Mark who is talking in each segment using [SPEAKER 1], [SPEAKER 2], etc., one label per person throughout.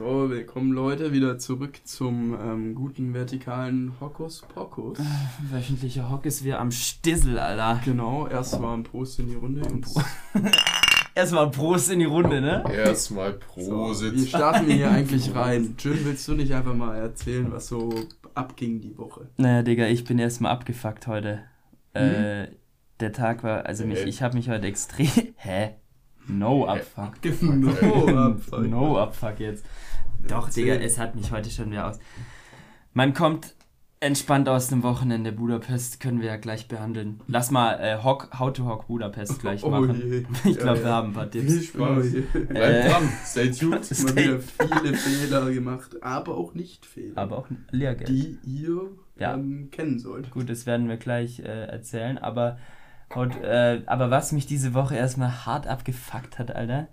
[SPEAKER 1] So, willkommen Leute wieder zurück zum ähm, guten vertikalen Hokus Pokus.
[SPEAKER 2] Wöchentliche Hockes wir am Stissel, Alter.
[SPEAKER 1] Genau, erstmal ein Prost in die Runde. Jungs.
[SPEAKER 2] Erstmal Prost in die Runde, ne?
[SPEAKER 3] Erstmal
[SPEAKER 1] So,
[SPEAKER 3] Prosit.
[SPEAKER 1] wie starten wir hier eigentlich rein? Jim, willst du nicht einfach mal erzählen, was so abging die Woche?
[SPEAKER 2] Naja, Digga, ich bin erstmal abgefuckt heute. Äh, der Tag war, also mich,
[SPEAKER 3] Hä?
[SPEAKER 2] ich habe mich heute extrem. Hä? No Abfuck.
[SPEAKER 1] No, Abfuck.
[SPEAKER 2] No Abfuck jetzt. Doch,
[SPEAKER 1] Erzähl.
[SPEAKER 2] Digga, es hat mich heute schon wieder aus. Man kommt entspannt aus dem Wochenende Budapest, können wir ja gleich behandeln. Lass mal äh, Hock, How to Hock Budapest gleich
[SPEAKER 1] Oh
[SPEAKER 2] machen.
[SPEAKER 1] je.
[SPEAKER 2] Ich glaube,
[SPEAKER 1] Ja,
[SPEAKER 2] wir haben ein paar
[SPEAKER 1] Viel
[SPEAKER 2] Tipps.
[SPEAKER 1] Spaß. Oh
[SPEAKER 2] Äh,
[SPEAKER 3] dran, stay tuned.
[SPEAKER 1] Mal wieder viele Fehler gemacht, aber auch nicht Fehler,
[SPEAKER 2] aber auch Lehrgeld.
[SPEAKER 1] die ihr
[SPEAKER 2] Ja.
[SPEAKER 1] ähm, kennen sollt.
[SPEAKER 2] Gut, das werden wir gleich äh, erzählen, aber, haut, äh, aber was mich diese Woche erstmal hart abgefuckt hat, Alter.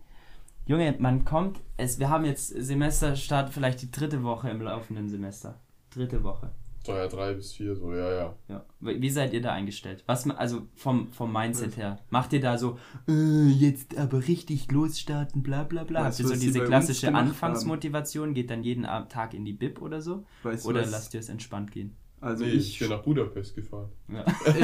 [SPEAKER 2] Junge, man kommt, es, wir haben jetzt Semesterstart, vielleicht die dritte Woche im laufenden Semester. Dritte Woche.
[SPEAKER 3] So, ja, drei bis vier, so, ja, ja.
[SPEAKER 2] Ja. Wie seid ihr da eingestellt? Was, also vom, vom Mindset her, macht ihr da so, äh, jetzt aber richtig losstarten, bla bla bla?
[SPEAKER 1] Weißt
[SPEAKER 2] Habt ihr
[SPEAKER 1] du,
[SPEAKER 2] so diese klassische Anfangsmotivation, geht dann jeden Tag in die Bib oder so?
[SPEAKER 1] Weißt du
[SPEAKER 2] Oder
[SPEAKER 1] was?
[SPEAKER 2] lasst ihr es entspannt gehen?
[SPEAKER 1] Also
[SPEAKER 3] nee,
[SPEAKER 1] ich,
[SPEAKER 3] ich bin nach Budapest gefahren.
[SPEAKER 2] Ja.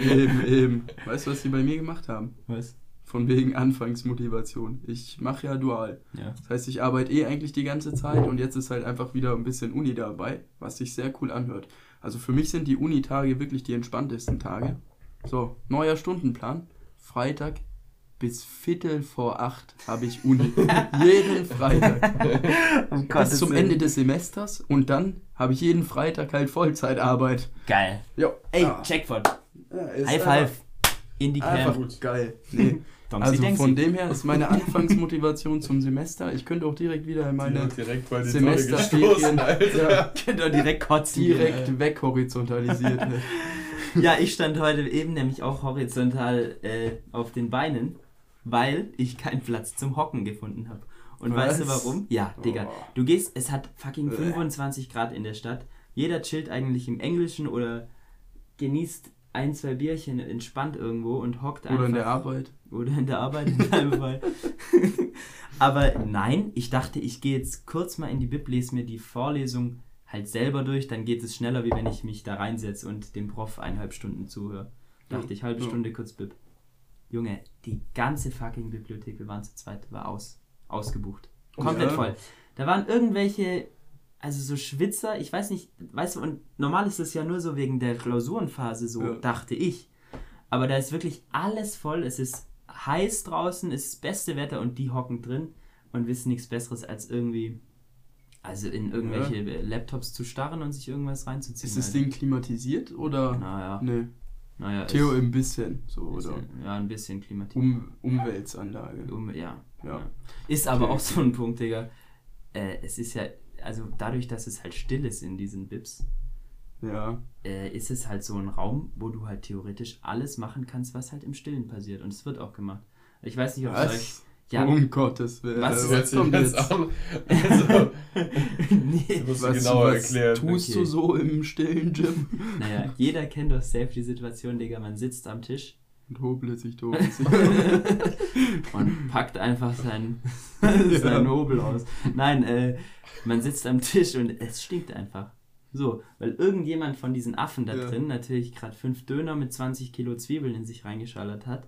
[SPEAKER 1] eben, eben. Weißt du, was die bei mir gemacht haben?
[SPEAKER 2] Was?
[SPEAKER 1] Von wegen Anfangsmotivation. Ich mache ja dual.
[SPEAKER 2] Ja.
[SPEAKER 1] Das heißt, ich arbeite eh eigentlich die ganze Zeit und jetzt ist halt einfach wieder ein bisschen Uni dabei, was sich sehr cool anhört. Also für mich sind die Uni-Tage wirklich die entspanntesten Tage. So, neuer Stundenplan. Freitag bis Viertel vor acht habe ich Uni. jeden Freitag.
[SPEAKER 2] Um
[SPEAKER 1] bis zum Ende des Semesters und dann habe ich jeden Freitag halt Vollzeitarbeit.
[SPEAKER 2] Geil.
[SPEAKER 1] Jo.
[SPEAKER 2] Ey,
[SPEAKER 1] Ja.
[SPEAKER 2] Jackpot.
[SPEAKER 1] Ja, ist
[SPEAKER 2] High
[SPEAKER 1] einfach-
[SPEAKER 2] five. In die
[SPEAKER 1] Einfach
[SPEAKER 2] Cam.
[SPEAKER 1] gut. Geil. Nee.
[SPEAKER 2] Donksi,
[SPEAKER 1] Also von dem her ist meine Anfangsmotivation zum Semester. Ich könnte auch direkt wieder in meine
[SPEAKER 3] die
[SPEAKER 1] Semesterferien ja,
[SPEAKER 2] Könnt ihr direkt kotzen.
[SPEAKER 1] direkt weghorizontalisiert. ne?
[SPEAKER 2] Ja, ich stand heute eben nämlich auch horizontal äh, auf den Beinen, weil ich keinen Platz zum Hocken gefunden habe. Und
[SPEAKER 1] Was?
[SPEAKER 2] weißt du warum? Ja, Digga.
[SPEAKER 1] Oh.
[SPEAKER 2] Du gehst, es hat fucking
[SPEAKER 1] Bäh.
[SPEAKER 2] 25 Grad in der Stadt. Jeder chillt eigentlich im Englischen oder genießt ein, zwei Bierchen entspannt irgendwo und hockt einfach.
[SPEAKER 1] Oder in der Arbeit.
[SPEAKER 2] Oder in der Arbeit in deinem Fall. Aber nein, ich dachte, ich gehe jetzt kurz mal in die Bib, lese mir die Vorlesung halt selber durch, dann geht es schneller, wie wenn ich mich da reinsetze und dem Prof eineinhalb Stunden zuhöre. Dachte ich, halbe
[SPEAKER 1] Ja.
[SPEAKER 2] Stunde kurz Bib. Junge, die ganze fucking Bibliothek, wir waren zu zweit, war aus, ausgebucht. Komplett
[SPEAKER 1] Ja.
[SPEAKER 2] voll. Da waren irgendwelche, also so Schwitzer, ich weiß nicht, weißt du, und normal ist das ja nur so wegen der Klausurenphase so,
[SPEAKER 1] Ja.
[SPEAKER 2] dachte ich. Aber da ist wirklich alles voll, es ist heiß draußen, es ist das beste Wetter und die hocken drin und wissen nichts Besseres als irgendwie, also in irgendwelche Laptops zu starren und sich irgendwas reinzuziehen.
[SPEAKER 1] Ist das
[SPEAKER 2] Alter.
[SPEAKER 1] Ding klimatisiert oder?
[SPEAKER 2] Naja,
[SPEAKER 1] Ne.
[SPEAKER 2] naja.
[SPEAKER 1] Theo ein bisschen. So, oder?
[SPEAKER 2] bisschen, ja, ein bisschen klimatisiert.
[SPEAKER 1] Um, Umweltanlage.
[SPEAKER 2] Um, ja,
[SPEAKER 1] Ja.
[SPEAKER 2] ja. Ist aber
[SPEAKER 1] Okay.
[SPEAKER 2] auch so ein Punkt, Digga. Äh, es ist ja, also dadurch, dass es halt still ist in diesen Bibs,
[SPEAKER 1] Ja.
[SPEAKER 2] äh, ist es halt so ein Raum, wo du halt theoretisch alles machen kannst, was halt im Stillen passiert. Und es wird auch gemacht. Ich weiß nicht, ob es euch. Ja,
[SPEAKER 1] Um Gottes Willen.
[SPEAKER 2] Was?
[SPEAKER 1] Was,
[SPEAKER 3] sich
[SPEAKER 1] kommt
[SPEAKER 3] jetzt an. Also,
[SPEAKER 2] nee.
[SPEAKER 1] Was,
[SPEAKER 3] genauer
[SPEAKER 1] was
[SPEAKER 3] erklären.
[SPEAKER 1] tust
[SPEAKER 2] Okay.
[SPEAKER 1] du so im stillen Gym?
[SPEAKER 2] Naja, jeder kennt doch safe die Situation, Digga. Man sitzt am Tisch
[SPEAKER 1] hobelt sich, hobelt sich.
[SPEAKER 2] und packt einfach sein, sein Hobel aus. Nein, äh, man sitzt am Tisch und es stinkt einfach. So, weil irgendjemand von diesen Affen da
[SPEAKER 1] Ja.
[SPEAKER 2] drin natürlich gerade fünf Döner mit 20 Kilo Zwiebeln in sich reingeschallert hat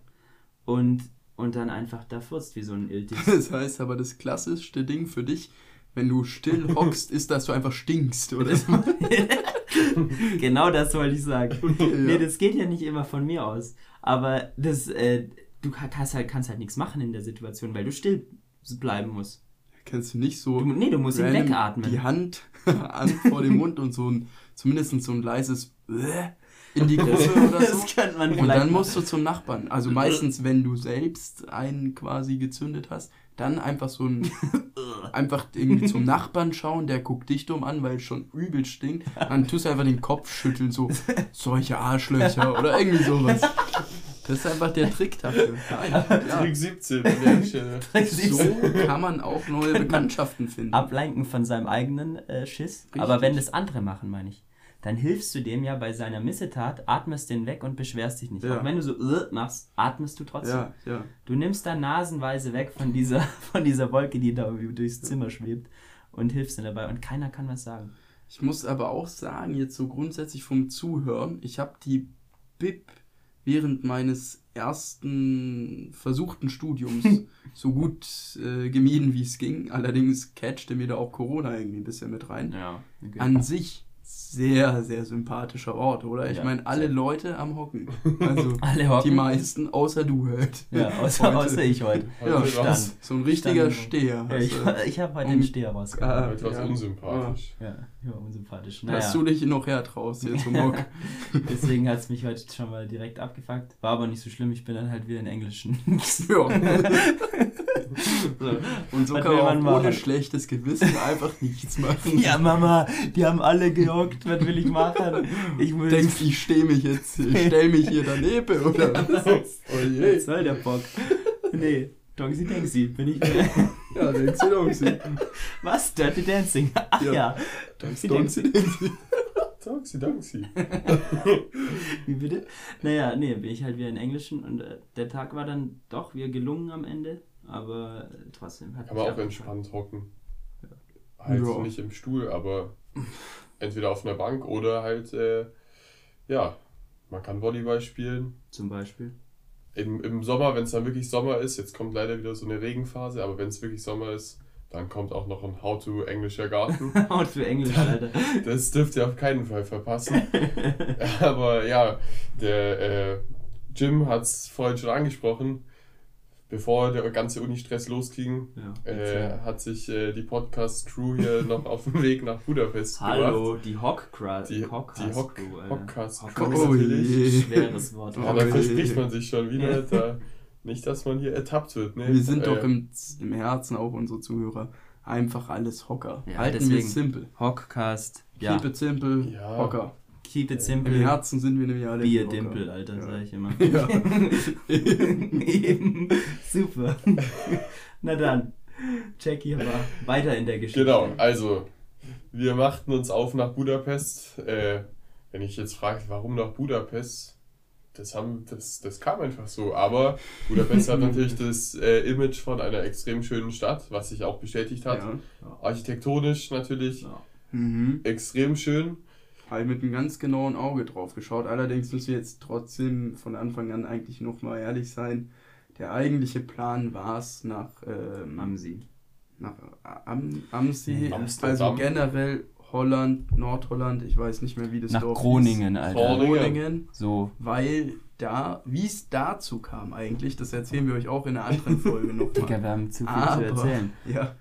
[SPEAKER 2] und, und dann einfach da furzt wie so ein Iltis.
[SPEAKER 1] Das heißt aber, das klassischste Ding für dich, wenn du still hockst, ist, dass du einfach stinkst, oder?
[SPEAKER 2] genau das wollte ich sagen.
[SPEAKER 1] Ja.
[SPEAKER 2] Nee, das geht ja nicht immer von mir aus. Aber das, äh, du ka- kannst halt, kannst halt nichts machen in der Situation, weil du still bleiben musst.
[SPEAKER 1] Kannst du nicht so
[SPEAKER 2] Du, nee, du musst ihn wegatmen.
[SPEAKER 1] die Hand an vor dem Mund und so ein, zumindest so ein leises Bäh in die Gruppe oder so.
[SPEAKER 2] Das könnte man
[SPEAKER 1] Und dann musst du zum Nachbarn. Also meistens, wenn du selbst einen quasi gezündet hast, dann einfach so ein, einfach irgendwie zum Nachbarn schauen, der guckt dich dumm an, weil es schon übel stinkt. Dann tust du einfach den Kopf schütteln, so, solche Arschlöcher oder irgendwie sowas. Das ist einfach der Trick dafür. Ja,
[SPEAKER 3] Trick 17 an der Stelle.
[SPEAKER 1] so kann man auch neue Bekanntschaften finden.
[SPEAKER 2] ablenken von seinem eigenen äh, Schiss.
[SPEAKER 1] Richtig.
[SPEAKER 2] Aber wenn das andere machen, meine ich. Dann hilfst du dem ja bei seiner Missetat, atmest den weg und beschwerst dich nicht.
[SPEAKER 1] Ja.
[SPEAKER 2] Auch wenn du so äh, machst, atmest du trotzdem.
[SPEAKER 1] Ja, ja.
[SPEAKER 2] Du nimmst da nasenweise weg von dieser, von dieser Wolke, die da durchs Zimmer schwebt und hilfst dir dabei und keiner kann was sagen.
[SPEAKER 1] Ich muss aber auch sagen, jetzt so grundsätzlich vom Zuhören, ich habe die BIP während meines ersten versuchten Studiums so gut äh, gemieden, wie es ging. Allerdings catchte mir da auch Corona irgendwie ein bisschen mit rein.
[SPEAKER 2] Ja. Okay.
[SPEAKER 1] An sich sehr, sehr sympathischer Ort, oder? Ich
[SPEAKER 2] Ja,
[SPEAKER 1] meine, alle
[SPEAKER 2] sehr.
[SPEAKER 1] Leute am Hocken. Also
[SPEAKER 2] Alle hocken.
[SPEAKER 1] die meisten, außer du halt.
[SPEAKER 2] Ja, außer,
[SPEAKER 1] Heute-
[SPEAKER 2] außer ich heute.
[SPEAKER 1] Ja,
[SPEAKER 2] stand.
[SPEAKER 3] war's-
[SPEAKER 1] So ein richtiger
[SPEAKER 2] Stand-
[SPEAKER 1] Steher.
[SPEAKER 2] Ja, ich
[SPEAKER 1] hast
[SPEAKER 2] ich habe heute
[SPEAKER 1] Und-
[SPEAKER 2] den Steher rausgehauen.
[SPEAKER 1] Ah,
[SPEAKER 3] Heute war's
[SPEAKER 1] ja.
[SPEAKER 3] unsympathisch.
[SPEAKER 2] Ja, ja, unsympathisch.
[SPEAKER 1] Dass
[SPEAKER 2] Naja,
[SPEAKER 1] du dich noch hertraust hier zum Hock.
[SPEAKER 2] deswegen hat es mich heute schon mal direkt abgefuckt. War aber nicht so schlimm, ich bin dann halt wieder in Englischen.
[SPEAKER 1] ja.
[SPEAKER 2] so.
[SPEAKER 1] Und so
[SPEAKER 2] Was
[SPEAKER 1] kann
[SPEAKER 2] will
[SPEAKER 1] man ohne schlechtes Gewissen einfach nichts machen.
[SPEAKER 2] Ja, Mama, die haben alle gehockt, was will ich machen? Ich muss.
[SPEAKER 1] Denkst ich stehe mich jetzt, ich stell mich hier daneben, oder was? Oh je.
[SPEAKER 2] was soll der Bock? Nee, Dongsi Dengsi, bin ich.
[SPEAKER 1] Ja, den sie doch sie.
[SPEAKER 2] Was? Dirty Dancing? Ach ja.
[SPEAKER 1] Ja.
[SPEAKER 2] Dongsi
[SPEAKER 1] Don't
[SPEAKER 2] Dengsi. Wie bitte? Naja, nee, bin ich halt wieder in Englischen und äh, der Tag war dann doch wieder gelungen am Ende, aber trotzdem hat
[SPEAKER 3] Kann man
[SPEAKER 2] mich
[SPEAKER 3] auch entspannt hocken. Halt
[SPEAKER 1] Ja.
[SPEAKER 3] nicht im Stuhl, aber entweder auf einer Bank oder halt, äh, ja, man kann Volleyball spielen.
[SPEAKER 2] Zum Beispiel.
[SPEAKER 3] Im, Im Sommer, wenn es dann wirklich Sommer ist, jetzt kommt leider wieder so eine Regenphase, aber wenn es wirklich Sommer ist, dann kommt auch noch ein How to englischer Garten.
[SPEAKER 2] Und für Englisch, Alter.
[SPEAKER 3] Das dürft ihr auf keinen Fall verpassen. Aber ja, der äh, Jim hat es vorhin schon angesprochen. Bevor der ganze Uni-Stress losging,
[SPEAKER 2] Ja,
[SPEAKER 3] äh, hat sich äh, die Podcast-Crew hier noch auf dem Weg nach Budapest
[SPEAKER 2] Hallo, die Hockcrowd.
[SPEAKER 3] Die, die
[SPEAKER 2] Hockcast
[SPEAKER 3] Hock,
[SPEAKER 2] Alter.
[SPEAKER 3] Hockcast-Crew
[SPEAKER 1] Oh.
[SPEAKER 2] Schweres Wort.
[SPEAKER 3] Ja, da verspricht man sich schon wieder, da, nicht, dass man hier ertappt wird. Ne?
[SPEAKER 1] Wir sind
[SPEAKER 3] äh,
[SPEAKER 1] doch im, im Herzen auch unsere Zuhörer. Einfach alles Hocker.
[SPEAKER 2] Ja,
[SPEAKER 1] Halten wir es simple.
[SPEAKER 2] Hockcast. Ja,
[SPEAKER 1] Keep it simple,
[SPEAKER 3] Ja.
[SPEAKER 1] Hocker.
[SPEAKER 2] Keep it
[SPEAKER 1] Im
[SPEAKER 2] simple.
[SPEAKER 1] Herzen sind wir nämlich alle
[SPEAKER 2] Bier
[SPEAKER 1] Hocker.
[SPEAKER 2] Dimple, Alter,
[SPEAKER 1] Ja.
[SPEAKER 2] sag ich immer.
[SPEAKER 1] Ja.
[SPEAKER 2] Eben. Super. Na dann, Jackie aber weiter in der Geschichte.
[SPEAKER 3] Genau, also wir machten uns auf nach Budapest. Äh, wenn ich jetzt frage, warum nach Budapest, das, haben, das, das kam einfach so. Aber Budapest hat natürlich das äh, Image von einer extrem schönen Stadt, was sich auch bestätigt hat.
[SPEAKER 1] ja.
[SPEAKER 3] Architektonisch natürlich
[SPEAKER 2] Ja.
[SPEAKER 1] Mhm.
[SPEAKER 3] extrem schön.
[SPEAKER 1] Halt mit einem ganz genauen Auge drauf geschaut. Allerdings müssen wir jetzt trotzdem von Anfang an eigentlich nochmal ehrlich sein. Der eigentliche Plan war es nach, ähm,
[SPEAKER 2] Amsi.
[SPEAKER 1] nach Am Amsi,
[SPEAKER 3] Amsterdam.
[SPEAKER 1] also generell Holland, Nordholland, ich weiß nicht mehr, wie das
[SPEAKER 2] Nach
[SPEAKER 1] Dorf
[SPEAKER 2] Groningen,
[SPEAKER 1] hieß.
[SPEAKER 2] Alter.
[SPEAKER 3] Groningen.
[SPEAKER 1] Groningen,
[SPEAKER 2] So.
[SPEAKER 1] weil da, wie es dazu kam eigentlich, das erzählen wir euch auch in einer anderen Folge
[SPEAKER 2] Digga,
[SPEAKER 1] nochmal.
[SPEAKER 2] wir haben zu viel
[SPEAKER 1] Aber,
[SPEAKER 2] zu erzählen.
[SPEAKER 1] ja,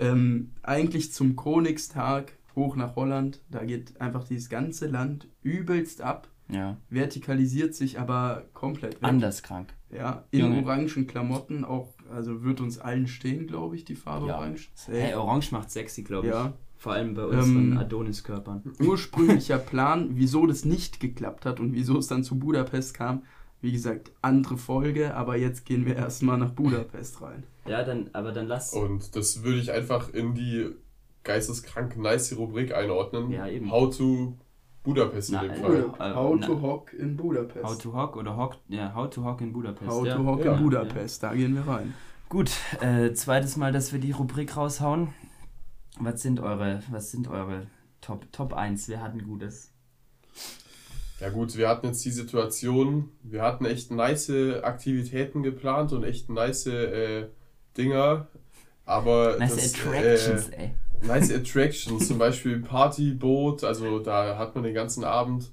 [SPEAKER 1] ähm, eigentlich zum Königstag hoch nach Holland, da geht einfach dieses ganze Land übelst ab,
[SPEAKER 2] Ja.
[SPEAKER 1] vertikalisiert sich aber komplett weg.
[SPEAKER 2] Anders krank.
[SPEAKER 1] Ja, in
[SPEAKER 2] Junge.
[SPEAKER 1] orangen Klamotten auch, also wird uns allen stehen, glaube ich, die Farbe
[SPEAKER 2] Ja.
[SPEAKER 1] orange. Safe.
[SPEAKER 2] Hey, Orange macht sexy, glaube ich.
[SPEAKER 1] Ja.
[SPEAKER 2] Vor allem bei unseren
[SPEAKER 1] Ähm,
[SPEAKER 2] Adoniskörpern.
[SPEAKER 1] ursprünglicher Plan, wieso das nicht geklappt hat und wieso es dann zu Budapest kam. Wie gesagt, andere Folge, aber jetzt gehen wir erstmal nach Budapest rein.
[SPEAKER 2] Ja, dann, aber dann lass.
[SPEAKER 3] Und das würde ich einfach in die geisteskrank nice Rubrik einordnen.
[SPEAKER 2] Ja, eben.
[SPEAKER 3] How to Budapest in
[SPEAKER 2] Na,
[SPEAKER 3] dem
[SPEAKER 2] äh,
[SPEAKER 3] Fall.
[SPEAKER 2] äh,
[SPEAKER 1] How
[SPEAKER 2] na-
[SPEAKER 1] to Hock in Budapest.
[SPEAKER 2] How to Hock oder Hock, ja, How to Hock in Budapest.
[SPEAKER 1] How
[SPEAKER 2] ja.
[SPEAKER 1] to Hock
[SPEAKER 3] Ja.
[SPEAKER 1] in Budapest, da gehen wir rein.
[SPEAKER 2] Gut, äh, zweites Mal, dass wir die Rubrik raushauen. Was sind eure, was sind eure Top, Top 1? Wer hat ein gutes?
[SPEAKER 3] Ja gut, wir hatten jetzt die Situation, wir hatten echt nice Aktivitäten geplant und echt nice äh, Dinger, aber
[SPEAKER 2] Nice
[SPEAKER 3] das,
[SPEAKER 2] Attractions,
[SPEAKER 3] äh,
[SPEAKER 2] ey.
[SPEAKER 3] Nice Attractions, zum Beispiel Partyboot, also da hat man den ganzen Abend,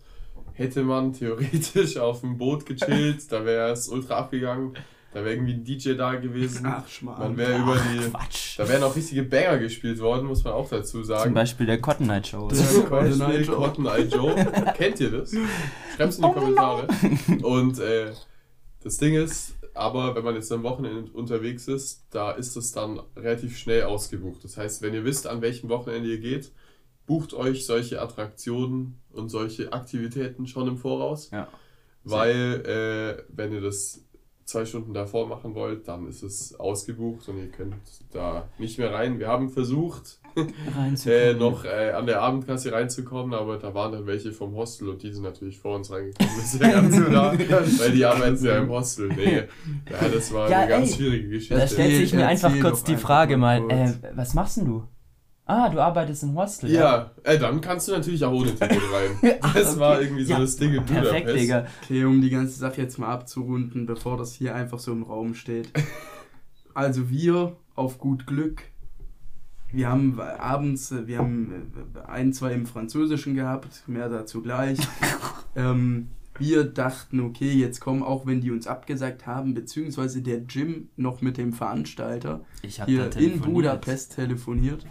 [SPEAKER 3] hätte man theoretisch auf dem Boot gechillt, da wäre es ultra abgegangen, da wäre irgendwie ein DJ da gewesen,
[SPEAKER 1] Ach,
[SPEAKER 3] man
[SPEAKER 1] Schmarrn.
[SPEAKER 3] wäre über die,
[SPEAKER 2] Quatsch.
[SPEAKER 3] da wären auch richtige Banger gespielt worden, muss man auch dazu
[SPEAKER 2] Zum
[SPEAKER 3] sagen.
[SPEAKER 2] Beispiel der Cotton Night Show. Oder?
[SPEAKER 1] Ja.
[SPEAKER 3] Zum
[SPEAKER 1] Cotton Eye Joe.
[SPEAKER 3] Cotton Eye Joe. Kennt ihr das? Schreibt es in die Kommentare. Und äh, das Ding ist, aber wenn man jetzt am Wochenende unterwegs ist, da ist es dann relativ schnell ausgebucht. Das heißt, wenn ihr wisst, an welchem Wochenende ihr geht, bucht euch solche Attraktionen und solche Aktivitäten schon im Voraus.
[SPEAKER 2] Ja.
[SPEAKER 3] Weil, äh, wenn ihr das zwei Stunden davor machen wollt, dann ist es ausgebucht und ihr könnt da nicht mehr rein. Wir haben versucht, äh, noch äh, an der Abendkasse reinzukommen, aber da waren dann welche vom Hostel und die sind natürlich vor uns reingekommen. Das ist ja ganz klar, weil die arbeiten ja im Hostel. Nee, ja, das war
[SPEAKER 2] Ja,
[SPEAKER 3] eine ganz
[SPEAKER 2] ey,
[SPEAKER 3] schwierige Geschichte.
[SPEAKER 2] Da stellt sich mir einfach kurz die Frage
[SPEAKER 1] mal
[SPEAKER 2] äh, was machst denn du? Ah, du arbeitest im Hostel.
[SPEAKER 3] Ja, äh, dann kannst du natürlich auch ohne Ticket rein. Das war irgendwie so
[SPEAKER 2] Ja,
[SPEAKER 3] das Ding in
[SPEAKER 2] Perfekt,
[SPEAKER 3] Budapest.
[SPEAKER 2] Digga.
[SPEAKER 1] Okay, um die ganze Sache jetzt mal abzurunden, bevor das hier einfach so im Raum steht. Also wir auf gut Glück. Wir haben abends, äh, wir haben äh, ein, zwei im Französischen gehabt, mehr dazu gleich. ähm, wir dachten, okay, jetzt kommen, auch wenn die uns abgesagt haben, beziehungsweise der Jim noch mit dem Veranstalter hier in. Budapest telefoniert.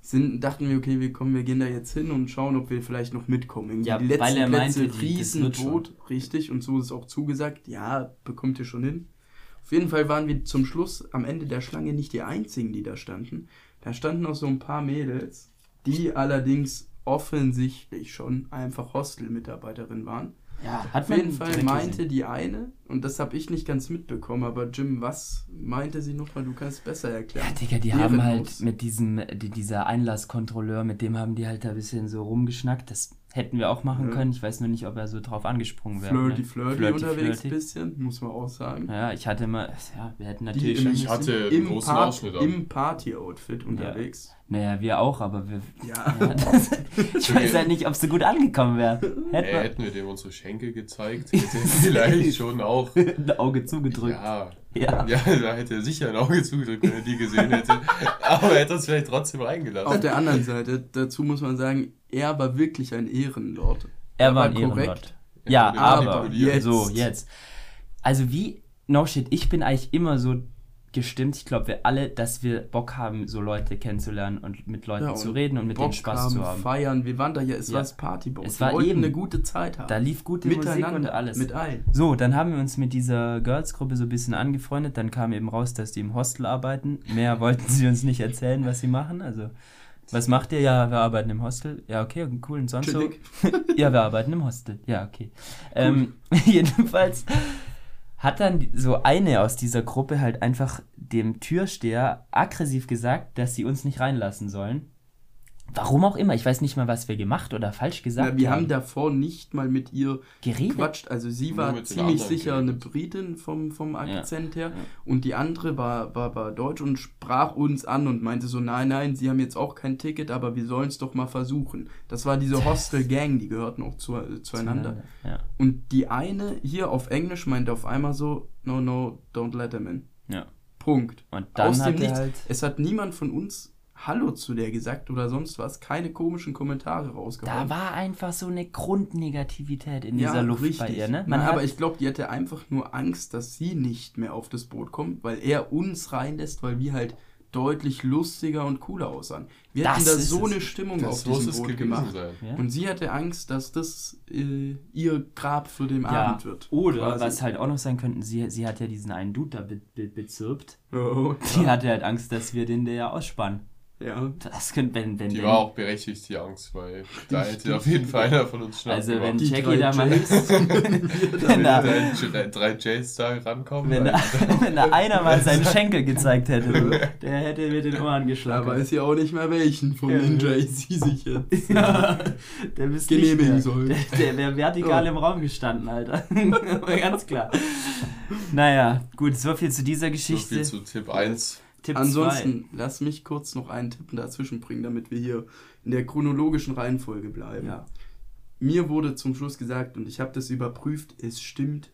[SPEAKER 1] Sind, dachten wir, okay, wir kommen, wir gehen da jetzt hin und schauen, ob wir vielleicht noch mitkommen. Irgendwie
[SPEAKER 2] Ja,
[SPEAKER 1] die letzten
[SPEAKER 2] weil er
[SPEAKER 1] Plätze,
[SPEAKER 2] meinte.
[SPEAKER 1] Riesenboot, richtig, und so ist auch zugesagt, ja, bekommt ihr schon hin. Auf jeden Fall waren wir zum Schluss am Ende der Schlange nicht die einzigen, die da standen. Da standen noch so ein paar Mädels, die allerdings offensichtlich schon einfach Hostel-Mitarbeiterin waren.
[SPEAKER 2] Ja, hat
[SPEAKER 1] Auf
[SPEAKER 2] man
[SPEAKER 1] jeden Fall meinte
[SPEAKER 2] gesehen.
[SPEAKER 1] die eine, und das habe ich nicht ganz mitbekommen, aber Jim, was meinte sie nochmal? Du kannst besser erklären.
[SPEAKER 2] Ja, Digga, die
[SPEAKER 1] Ehrenlos.
[SPEAKER 2] haben halt mit diesem, die, dieser Einlasskontrolleur, mit dem haben die halt da ein bisschen so rumgeschnackt. Das hätten wir auch machen
[SPEAKER 1] Ja.
[SPEAKER 2] können. Ich weiß nur nicht, ob er so drauf angesprungen wäre.
[SPEAKER 1] Flirty,
[SPEAKER 2] ne?
[SPEAKER 1] flirty, unterwegs bisschen, muss man auch sagen.
[SPEAKER 2] Ja, ich hatte mal, ja, wir hätten
[SPEAKER 1] Die
[SPEAKER 2] natürlich
[SPEAKER 1] im-
[SPEAKER 2] schon.
[SPEAKER 3] Ich hatte
[SPEAKER 1] Im,
[SPEAKER 3] großen
[SPEAKER 1] Part,
[SPEAKER 3] Ausschnitt
[SPEAKER 1] im Party-Outfit unterwegs.
[SPEAKER 2] Naja, wir auch, aber wir.
[SPEAKER 1] Ja.
[SPEAKER 2] Ja, das, ich weiß halt nicht, ob es so gut angekommen wäre.
[SPEAKER 3] Äh,
[SPEAKER 2] Hätten
[SPEAKER 3] hätten wir dem unsere Schenkel gezeigt, hätte vielleicht schon auch.
[SPEAKER 2] Wir ein Auge zugedrückt.
[SPEAKER 3] Ja,
[SPEAKER 2] Ja.
[SPEAKER 3] ja, da hätte er sicher ein Auge zugedrückt, wenn er die gesehen hätte. Aber er hätte uns vielleicht trotzdem
[SPEAKER 1] Auf
[SPEAKER 3] reingelassen.
[SPEAKER 1] der anderen Seite, dazu muss man sagen, er war wirklich ein Ehrenlord.
[SPEAKER 2] Er war
[SPEAKER 1] war
[SPEAKER 2] ein Ehrenlord.
[SPEAKER 1] korrekt.
[SPEAKER 2] Ja,
[SPEAKER 3] wurde
[SPEAKER 2] aber
[SPEAKER 3] manipuliert.
[SPEAKER 2] so, jetzt. Also wie, no shit, ich bin eigentlich immer so gestimmt, ich glaube wir alle, dass wir Bock haben, so Leute kennenzulernen und mit Leuten
[SPEAKER 1] Ja,
[SPEAKER 2] zu
[SPEAKER 1] und
[SPEAKER 2] reden und mit denen
[SPEAKER 1] Bock
[SPEAKER 2] Spaß
[SPEAKER 1] haben,
[SPEAKER 2] zu haben.
[SPEAKER 1] feiern, wir waren da ja, es
[SPEAKER 2] Ja.
[SPEAKER 1] war das Partyboot.
[SPEAKER 2] Es
[SPEAKER 1] wir
[SPEAKER 2] war eben-
[SPEAKER 1] eine gute Zeit haben.
[SPEAKER 2] Da lief gute Musik und alles.
[SPEAKER 1] mit allen.
[SPEAKER 2] So, dann haben wir uns mit dieser Girls-Gruppe so ein bisschen angefreundet. Dann kam eben raus, dass die im Hostel arbeiten. Mehr wollten sie uns nicht erzählen, was sie machen. Also, was macht ihr? Ja, wir arbeiten im Hostel. Ja, okay, cool. Und sonst so? Ja, wir arbeiten im Hostel. Ja, okay. Ähm, jedenfalls hat dann so eine aus dieser Gruppe halt einfach dem Türsteher aggressiv gesagt, dass sie uns nicht reinlassen sollen. Warum auch immer. Ich weiß nicht mal, was wir gemacht oder falsch gesagt
[SPEAKER 1] Na, wir haben davor nicht mal mit ihr
[SPEAKER 2] geredet.
[SPEAKER 1] gequatscht. Also sie war ziemlich sicher eine
[SPEAKER 3] geredet.
[SPEAKER 1] Britin vom, vom Akzent her.
[SPEAKER 2] ja.
[SPEAKER 1] Und die andere war, war, war deutsch und sprach uns an und meinte so, nein, nein, sie haben jetzt auch kein Ticket, aber wir sollen es doch mal versuchen. Das war diese Hostel-Gang, die gehörten auch zu, äh, zueinander.
[SPEAKER 2] Ja.
[SPEAKER 1] Und die eine hier auf Englisch meinte auf einmal so, no, no, don't let him in.
[SPEAKER 2] ja.
[SPEAKER 1] Punkt.
[SPEAKER 2] Und dann
[SPEAKER 1] Aus
[SPEAKER 2] hat
[SPEAKER 1] dem Nichts.
[SPEAKER 2] halt.
[SPEAKER 1] Es hat niemand von uns Hallo zu der gesagt oder sonst was. Keine komischen Kommentare
[SPEAKER 2] Da
[SPEAKER 1] rausgehauen.
[SPEAKER 2] war einfach so eine Grundnegativität in dieser Luft bei ihr, ne?
[SPEAKER 1] Man
[SPEAKER 2] hat,
[SPEAKER 1] aber ich glaube, die hatte einfach nur Angst, dass sie nicht mehr auf das Boot kommt, weil er uns reinlässt, weil wir halt deutlich lustiger und cooler aussahen. Wir
[SPEAKER 2] Das
[SPEAKER 1] hatten da so
[SPEAKER 2] es.
[SPEAKER 1] eine Stimmung
[SPEAKER 3] Das
[SPEAKER 1] auf diesem
[SPEAKER 3] es
[SPEAKER 1] Boot gemacht.
[SPEAKER 3] sein.
[SPEAKER 2] ja?
[SPEAKER 1] Und sie hatte Angst, dass das äh, ihr Grab für den
[SPEAKER 2] ja.
[SPEAKER 1] Abend wird.
[SPEAKER 2] Oder
[SPEAKER 1] quasi.
[SPEAKER 2] was halt auch noch sein könnten, sie, sie hat ja diesen einen Dude da be be bezirbt.
[SPEAKER 1] Oh,
[SPEAKER 2] Die hatte halt Angst, dass wir den der ja ausspannen.
[SPEAKER 1] Ja.
[SPEAKER 2] Das könnte, wenn, wenn
[SPEAKER 3] Die
[SPEAKER 2] wenn-
[SPEAKER 3] war auch berechtigt, die Angst, weil da hätte auf jeden Fall einer von uns schnapp
[SPEAKER 2] Also wenn.
[SPEAKER 1] Die
[SPEAKER 2] Jackie da mal
[SPEAKER 1] Jays.
[SPEAKER 2] wenn
[SPEAKER 3] Wenn
[SPEAKER 2] da,
[SPEAKER 3] drei, drei, Jays da rankommen.
[SPEAKER 2] wenn, da,
[SPEAKER 3] dann-
[SPEAKER 2] wenn da einer mal seinen Schenkel gezeigt hätte, der hätte mir den Ohren
[SPEAKER 1] Da
[SPEAKER 2] geschlagen.
[SPEAKER 1] weiß ja auch nicht mehr welchen von
[SPEAKER 2] Ja.
[SPEAKER 1] den Jays sie sich jetzt
[SPEAKER 2] Ja, der
[SPEAKER 1] genehmigen
[SPEAKER 2] mehr.
[SPEAKER 1] soll.
[SPEAKER 2] Der, der wäre vertikal
[SPEAKER 1] Oh.
[SPEAKER 2] im Raum gestanden, Alter. Ganz klar. Naja, gut, so viel zu dieser
[SPEAKER 3] so
[SPEAKER 2] Geschichte.
[SPEAKER 3] viel zu Tipp 1.
[SPEAKER 2] Tipp
[SPEAKER 1] Ansonsten, lass mich kurz noch einen Tipp dazwischen bringen, damit wir hier in der chronologischen Reihenfolge bleiben.
[SPEAKER 2] Ja.
[SPEAKER 1] Mir wurde zum Schluss gesagt, und ich habe das überprüft, es stimmt,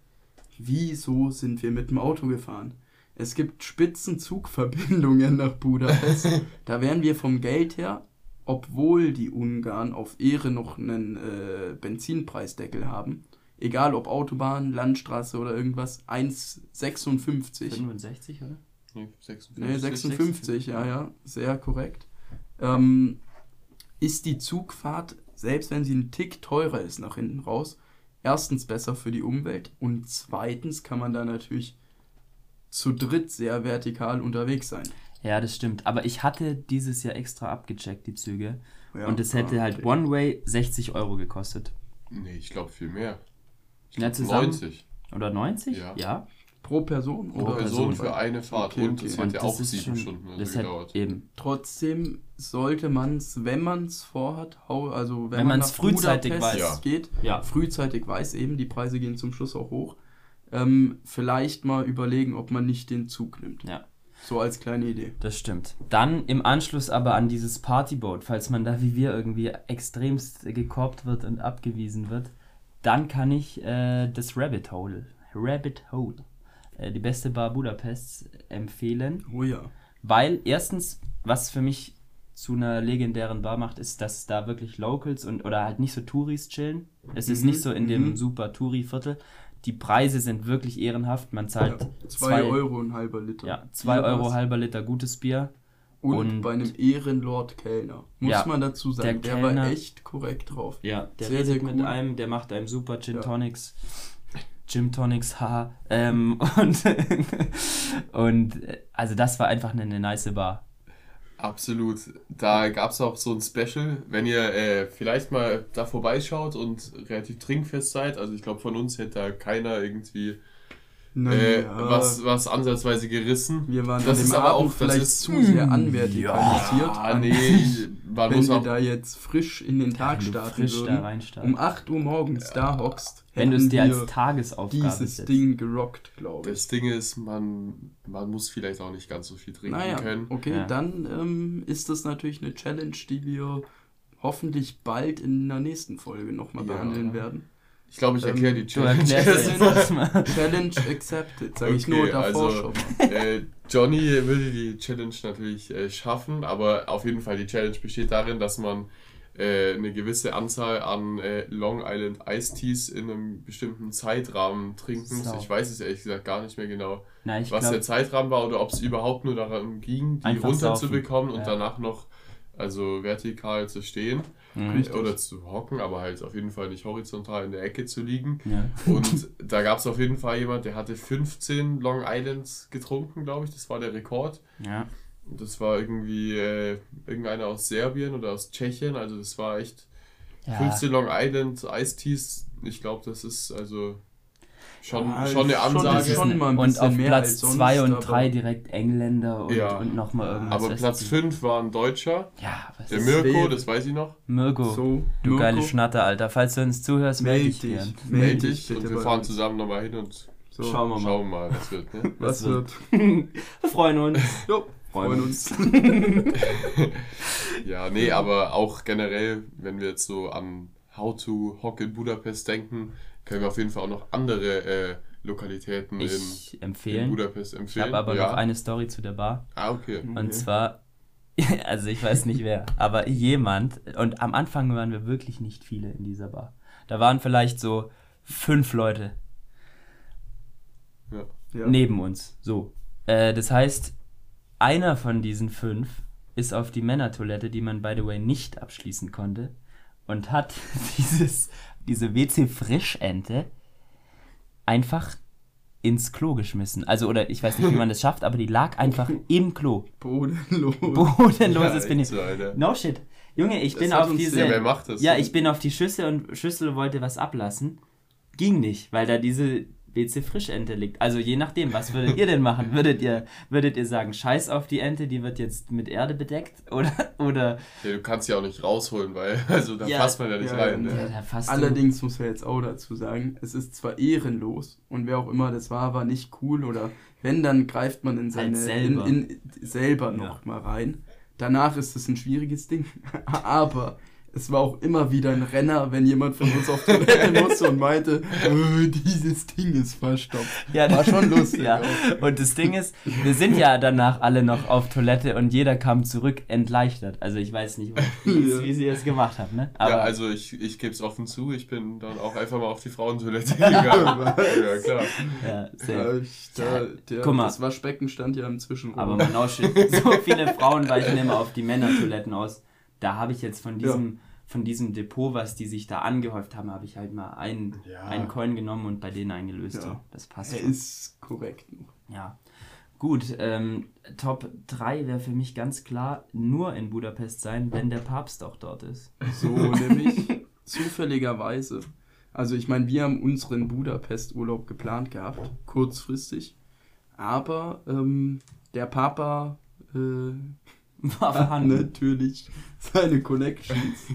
[SPEAKER 1] wieso sind wir mit dem Auto gefahren? Es gibt Spitzenzugverbindungen nach Budapest. da wären wir vom Geld her, obwohl die Ungarn auf Ehre noch einen äh, Benzinpreisdeckel haben, egal ob Autobahn, Landstraße oder irgendwas, 1,56.
[SPEAKER 2] 65, oder?
[SPEAKER 3] Nee, 56.
[SPEAKER 1] Nee, 56, ja, ja, sehr korrekt. Ähm, ist die Zugfahrt, selbst wenn sie einen Tick teurer ist nach hinten raus, erstens besser für die Umwelt und zweitens kann man da natürlich zu dritt sehr vertikal unterwegs sein.
[SPEAKER 2] Ja, das stimmt. Aber ich hatte dieses Jahr extra abgecheckt, die Züge.
[SPEAKER 1] Ja,
[SPEAKER 2] und es hätte
[SPEAKER 1] ah,
[SPEAKER 2] halt
[SPEAKER 1] okay.
[SPEAKER 2] One-Way 60 Euro gekostet.
[SPEAKER 3] Nee, ich glaube viel mehr. Ich
[SPEAKER 2] Ja,
[SPEAKER 3] glaub
[SPEAKER 2] zusammen-
[SPEAKER 3] 90.
[SPEAKER 2] Oder 90?
[SPEAKER 3] Ja.
[SPEAKER 2] ja.
[SPEAKER 1] Pro Person?
[SPEAKER 3] Pro
[SPEAKER 1] oder
[SPEAKER 3] Person für eine Fahrt.
[SPEAKER 1] Okay,
[SPEAKER 3] und
[SPEAKER 1] okay.
[SPEAKER 3] das
[SPEAKER 2] Und
[SPEAKER 3] hat ja
[SPEAKER 2] das
[SPEAKER 3] auch sieben
[SPEAKER 2] schon-
[SPEAKER 3] Stunden oder
[SPEAKER 2] Das
[SPEAKER 3] so
[SPEAKER 2] hat
[SPEAKER 3] gedauert.
[SPEAKER 2] eben.
[SPEAKER 1] Trotzdem sollte man es, wenn man es vorhat, also wenn,
[SPEAKER 2] Wenn
[SPEAKER 1] man nach
[SPEAKER 2] frühzeitig
[SPEAKER 1] Budapest
[SPEAKER 3] weiß.
[SPEAKER 1] geht,
[SPEAKER 2] Ja.
[SPEAKER 1] frühzeitig weiß eben, die Preise gehen zum Schluss auch hoch, ähm, vielleicht mal überlegen, ob man nicht den Zug nimmt.
[SPEAKER 2] Ja.
[SPEAKER 1] So als kleine Idee.
[SPEAKER 2] Das stimmt. Dann im Anschluss aber an dieses Partyboat, falls man da wie wir irgendwie extremst gekorbt wird und abgewiesen wird, dann kann ich äh, das Rabbit Hole, Rabbit Hole, äh, die beste Bar Budapests empfehlen,
[SPEAKER 1] Oh ja.
[SPEAKER 2] weil erstens, was für mich zu einer legendären Bar macht, ist, dass da wirklich Locals und oder halt nicht so Touris chillen. Es ist
[SPEAKER 1] Mhm,
[SPEAKER 2] nicht so in dem
[SPEAKER 1] mhm.
[SPEAKER 2] super Touri-Viertel. Die Preise sind wirklich ehrenhaft. Man zahlt
[SPEAKER 1] ja. Zwei Euro ein halber Liter.
[SPEAKER 2] Ja, 2
[SPEAKER 1] Bier
[SPEAKER 2] Euro halber Liter gutes Bier.
[SPEAKER 1] Und,
[SPEAKER 2] und-
[SPEAKER 1] bei einem Ehrenlord Kellner. Muss
[SPEAKER 2] Ja,
[SPEAKER 1] man dazu sagen.
[SPEAKER 2] der
[SPEAKER 1] Der, war
[SPEAKER 2] Kellner-
[SPEAKER 1] echt korrekt drauf.
[SPEAKER 2] Ja, der
[SPEAKER 1] Sehr,
[SPEAKER 2] redet
[SPEAKER 1] sehr
[SPEAKER 2] mit
[SPEAKER 1] cool.
[SPEAKER 2] einem, der macht einem super Gin
[SPEAKER 1] Ja.
[SPEAKER 2] Gin Tonics, haha. Ähm, und, und also das war einfach eine, eine nice Bar.
[SPEAKER 3] Absolut. Da gab es auch so ein Special, wenn ihr äh, vielleicht mal da vorbeischaut und relativ trinkfest seid. Also ich glaube, von uns hätte da keiner irgendwie
[SPEAKER 1] Na
[SPEAKER 3] äh,
[SPEAKER 1] ja.
[SPEAKER 3] was, was ansatzweise gerissen.
[SPEAKER 1] Wir waren
[SPEAKER 3] Das
[SPEAKER 1] an
[SPEAKER 3] ist
[SPEAKER 1] dem
[SPEAKER 3] aber
[SPEAKER 1] Abend
[SPEAKER 3] auch-
[SPEAKER 1] vielleicht
[SPEAKER 3] ist-
[SPEAKER 1] zu sehr anvertikalisiert.
[SPEAKER 3] Ah,
[SPEAKER 1] an
[SPEAKER 3] nee, man
[SPEAKER 1] Wenn
[SPEAKER 3] auch
[SPEAKER 1] da jetzt frisch in den Tag
[SPEAKER 2] du
[SPEAKER 1] starten
[SPEAKER 2] frisch da
[SPEAKER 1] würden, um 8 Uhr morgens da hockst,
[SPEAKER 2] Wenn du es
[SPEAKER 1] hätten
[SPEAKER 2] dir als Tagesaufgabe
[SPEAKER 1] dieses
[SPEAKER 2] setzt.
[SPEAKER 1] Ding gerockt, glaube ich.
[SPEAKER 3] Das Ding ist, man, man muss vielleicht auch nicht ganz so viel trinken
[SPEAKER 1] Naja,
[SPEAKER 3] können.
[SPEAKER 1] okay,
[SPEAKER 2] Ja.
[SPEAKER 1] dann ähm, ist das natürlich eine Challenge, die wir hoffentlich bald in der nächsten Folge nochmal
[SPEAKER 3] Ja.
[SPEAKER 1] behandeln werden.
[SPEAKER 3] Ich glaube, ich
[SPEAKER 1] Ähm,
[SPEAKER 3] erkläre die
[SPEAKER 2] Du
[SPEAKER 3] Challenge.
[SPEAKER 1] Challenge accepted, sage ich
[SPEAKER 3] Okay,
[SPEAKER 1] nur davor
[SPEAKER 3] also-
[SPEAKER 1] schon mal.
[SPEAKER 3] äh, Johnny würde die Challenge natürlich äh, schaffen, aber auf jeden Fall die Challenge besteht darin, dass man äh, eine gewisse Anzahl an äh, Long Island Iced Teas in einem bestimmten Zeitrahmen trinken muss.
[SPEAKER 2] So.
[SPEAKER 3] Ich weiß es ehrlich gesagt gar nicht mehr genau,
[SPEAKER 2] Na, ich
[SPEAKER 3] was der
[SPEAKER 2] glaube,
[SPEAKER 3] Zeitrahmen war oder ob es überhaupt nur daran ging, die runterzubekommen und
[SPEAKER 2] Ja.
[SPEAKER 3] danach noch also vertikal zu stehen
[SPEAKER 1] Richtig.
[SPEAKER 3] oder zu hocken, aber halt auf jeden Fall nicht horizontal in der Ecke zu liegen.
[SPEAKER 2] ja.
[SPEAKER 3] Und da gab es auf jeden Fall jemand, der hatte 15 Long Islands getrunken, glaube ich. Das war der Rekord.
[SPEAKER 2] ja.
[SPEAKER 3] Das war irgendwie äh, irgendeiner aus Serbien oder aus Tschechien. Also das war echt
[SPEAKER 2] ja.
[SPEAKER 3] 15 Long Island Iced Teas. Ich glaube, das ist also schon,
[SPEAKER 1] Ja,
[SPEAKER 3] schon eine Ansage.
[SPEAKER 1] schon ein
[SPEAKER 2] und auf
[SPEAKER 1] mehr
[SPEAKER 2] Platz
[SPEAKER 1] als sonst,
[SPEAKER 2] 2 und
[SPEAKER 1] aber-
[SPEAKER 2] 3 direkt Engländer und,
[SPEAKER 3] Ja.
[SPEAKER 2] und nochmal irgendwas.
[SPEAKER 3] aber Platz
[SPEAKER 2] die-
[SPEAKER 3] 5 war ein Deutscher.
[SPEAKER 2] Ja, was
[SPEAKER 3] Der
[SPEAKER 2] ist
[SPEAKER 3] Mirko, das weiß ich noch.
[SPEAKER 2] Mirko.
[SPEAKER 1] So,
[SPEAKER 2] Du
[SPEAKER 1] Mirko,
[SPEAKER 2] geile Schnatter, Alter. Falls du uns zuhörst, melde
[SPEAKER 1] meld
[SPEAKER 2] dich.
[SPEAKER 1] Meld
[SPEAKER 3] Meld
[SPEAKER 1] dich
[SPEAKER 3] und wir fahren zusammen nochmal hin und
[SPEAKER 1] So,
[SPEAKER 2] Schauen wir mal.
[SPEAKER 3] schauen mal, was wird. Ne?
[SPEAKER 1] was
[SPEAKER 2] Was
[SPEAKER 1] wird.
[SPEAKER 2] Wir freuen uns.
[SPEAKER 1] Jo,
[SPEAKER 2] Freuen
[SPEAKER 1] freuen
[SPEAKER 2] uns.
[SPEAKER 1] uns.
[SPEAKER 3] Ja, nee, aber auch generell, wenn wir jetzt so an How to Hock in Budapest denken, können wir auf jeden Fall auch noch andere äh, Lokalitäten in,
[SPEAKER 2] Ich
[SPEAKER 3] in
[SPEAKER 2] empfehlen.
[SPEAKER 3] Budapest
[SPEAKER 2] Ich
[SPEAKER 3] empfehlen.
[SPEAKER 2] habe aber
[SPEAKER 3] ja.
[SPEAKER 2] noch eine Story zu der Bar.
[SPEAKER 3] Ah, okay.
[SPEAKER 1] Okay.
[SPEAKER 2] Und zwar, also ich weiß nicht wer, aber jemand, und am Anfang waren wir wirklich nicht viele in dieser Bar. Da waren vielleicht so fünf Leute
[SPEAKER 3] Ja.
[SPEAKER 1] Ja.
[SPEAKER 2] neben uns. So. Äh, das heißt, einer von diesen fünf ist auf die Männertoilette, die man by the way nicht abschließen konnte, und hat dieses, diese WC-Frischente einfach ins Klo geschmissen. Also, oder ich weiß nicht, wie man das schafft, aber die lag einfach im Klo.
[SPEAKER 1] Bodenlos.
[SPEAKER 2] Bodenloses
[SPEAKER 3] Ja,
[SPEAKER 2] bin ich.
[SPEAKER 3] Alter.
[SPEAKER 2] No shit. Junge, ich
[SPEAKER 1] Das
[SPEAKER 2] bin auf diese.
[SPEAKER 3] Ja, wer macht das?
[SPEAKER 2] Ja, ich bin auf die Schüssel und Schüssel wollte was ablassen. Ging nicht, weil da diese WC Frischente liegt. Also je nachdem, was würdet ihr denn machen? Würdet ihr, würdet ihr sagen, scheiß auf die Ente, die wird jetzt mit Erde bedeckt? Oder, oder
[SPEAKER 3] Ja, du kannst sie auch nicht rausholen, weil also da
[SPEAKER 2] Ja,
[SPEAKER 3] passt man ja nicht
[SPEAKER 1] ja,
[SPEAKER 3] rein.
[SPEAKER 1] ja.
[SPEAKER 3] Ne?
[SPEAKER 2] fasst du-
[SPEAKER 1] Allerdings muss er jetzt auch dazu sagen, es ist zwar ehrenlos und wer auch immer das war, war nicht cool oder wenn, dann greift man in seine
[SPEAKER 2] Halt selber.
[SPEAKER 1] In, in, selber
[SPEAKER 2] Ja.
[SPEAKER 1] noch mal rein. Danach ist es ein schwieriges Ding, aber es war auch immer wieder ein Renner, wenn jemand von uns auf Toilette musste und meinte, äh, dieses Ding ist verstopft.
[SPEAKER 2] Ja,
[SPEAKER 1] War schon lustig.
[SPEAKER 2] Ja, und das Ding ist, wir sind ja danach alle noch auf Toilette und jeder kam zurück entleuchtet. Also ich weiß nicht, wie,
[SPEAKER 1] Ja.
[SPEAKER 2] wie sie es gemacht haben, ne?
[SPEAKER 3] ja, also ich, ich gebe es offen zu, ich bin dann auch einfach mal auf die Frauentoilette gegangen. ja, klar.
[SPEAKER 2] ja, safe.
[SPEAKER 1] Ja, ich, da, der,
[SPEAKER 2] Guck mal.
[SPEAKER 1] Das Waschbecken stand ja im Zwischenraum.
[SPEAKER 2] Aber man auch schon, so viele Frauen weichen immer auf die Männertoiletten aus. Da habe ich jetzt von diesem, von diesem Depot, was die sich da angehäuft haben, habe ich halt mal einen,
[SPEAKER 3] Ja.
[SPEAKER 2] einen Coin genommen und bei denen eingelöst.
[SPEAKER 1] Ja.
[SPEAKER 2] Das passt
[SPEAKER 1] er
[SPEAKER 2] schon.
[SPEAKER 1] ist korrekt.
[SPEAKER 2] Ja. Gut, ähm, Top 3 wäre für mich ganz klar nur in Budapest sein, wenn der Papst auch dort ist.
[SPEAKER 1] So nämlich zufälligerweise. Also ich meine, wir haben unseren Budapest-Urlaub geplant gehabt, kurzfristig. Aber ähm, der Papa äh,
[SPEAKER 2] War vorhanden.
[SPEAKER 1] natürlich seine Connections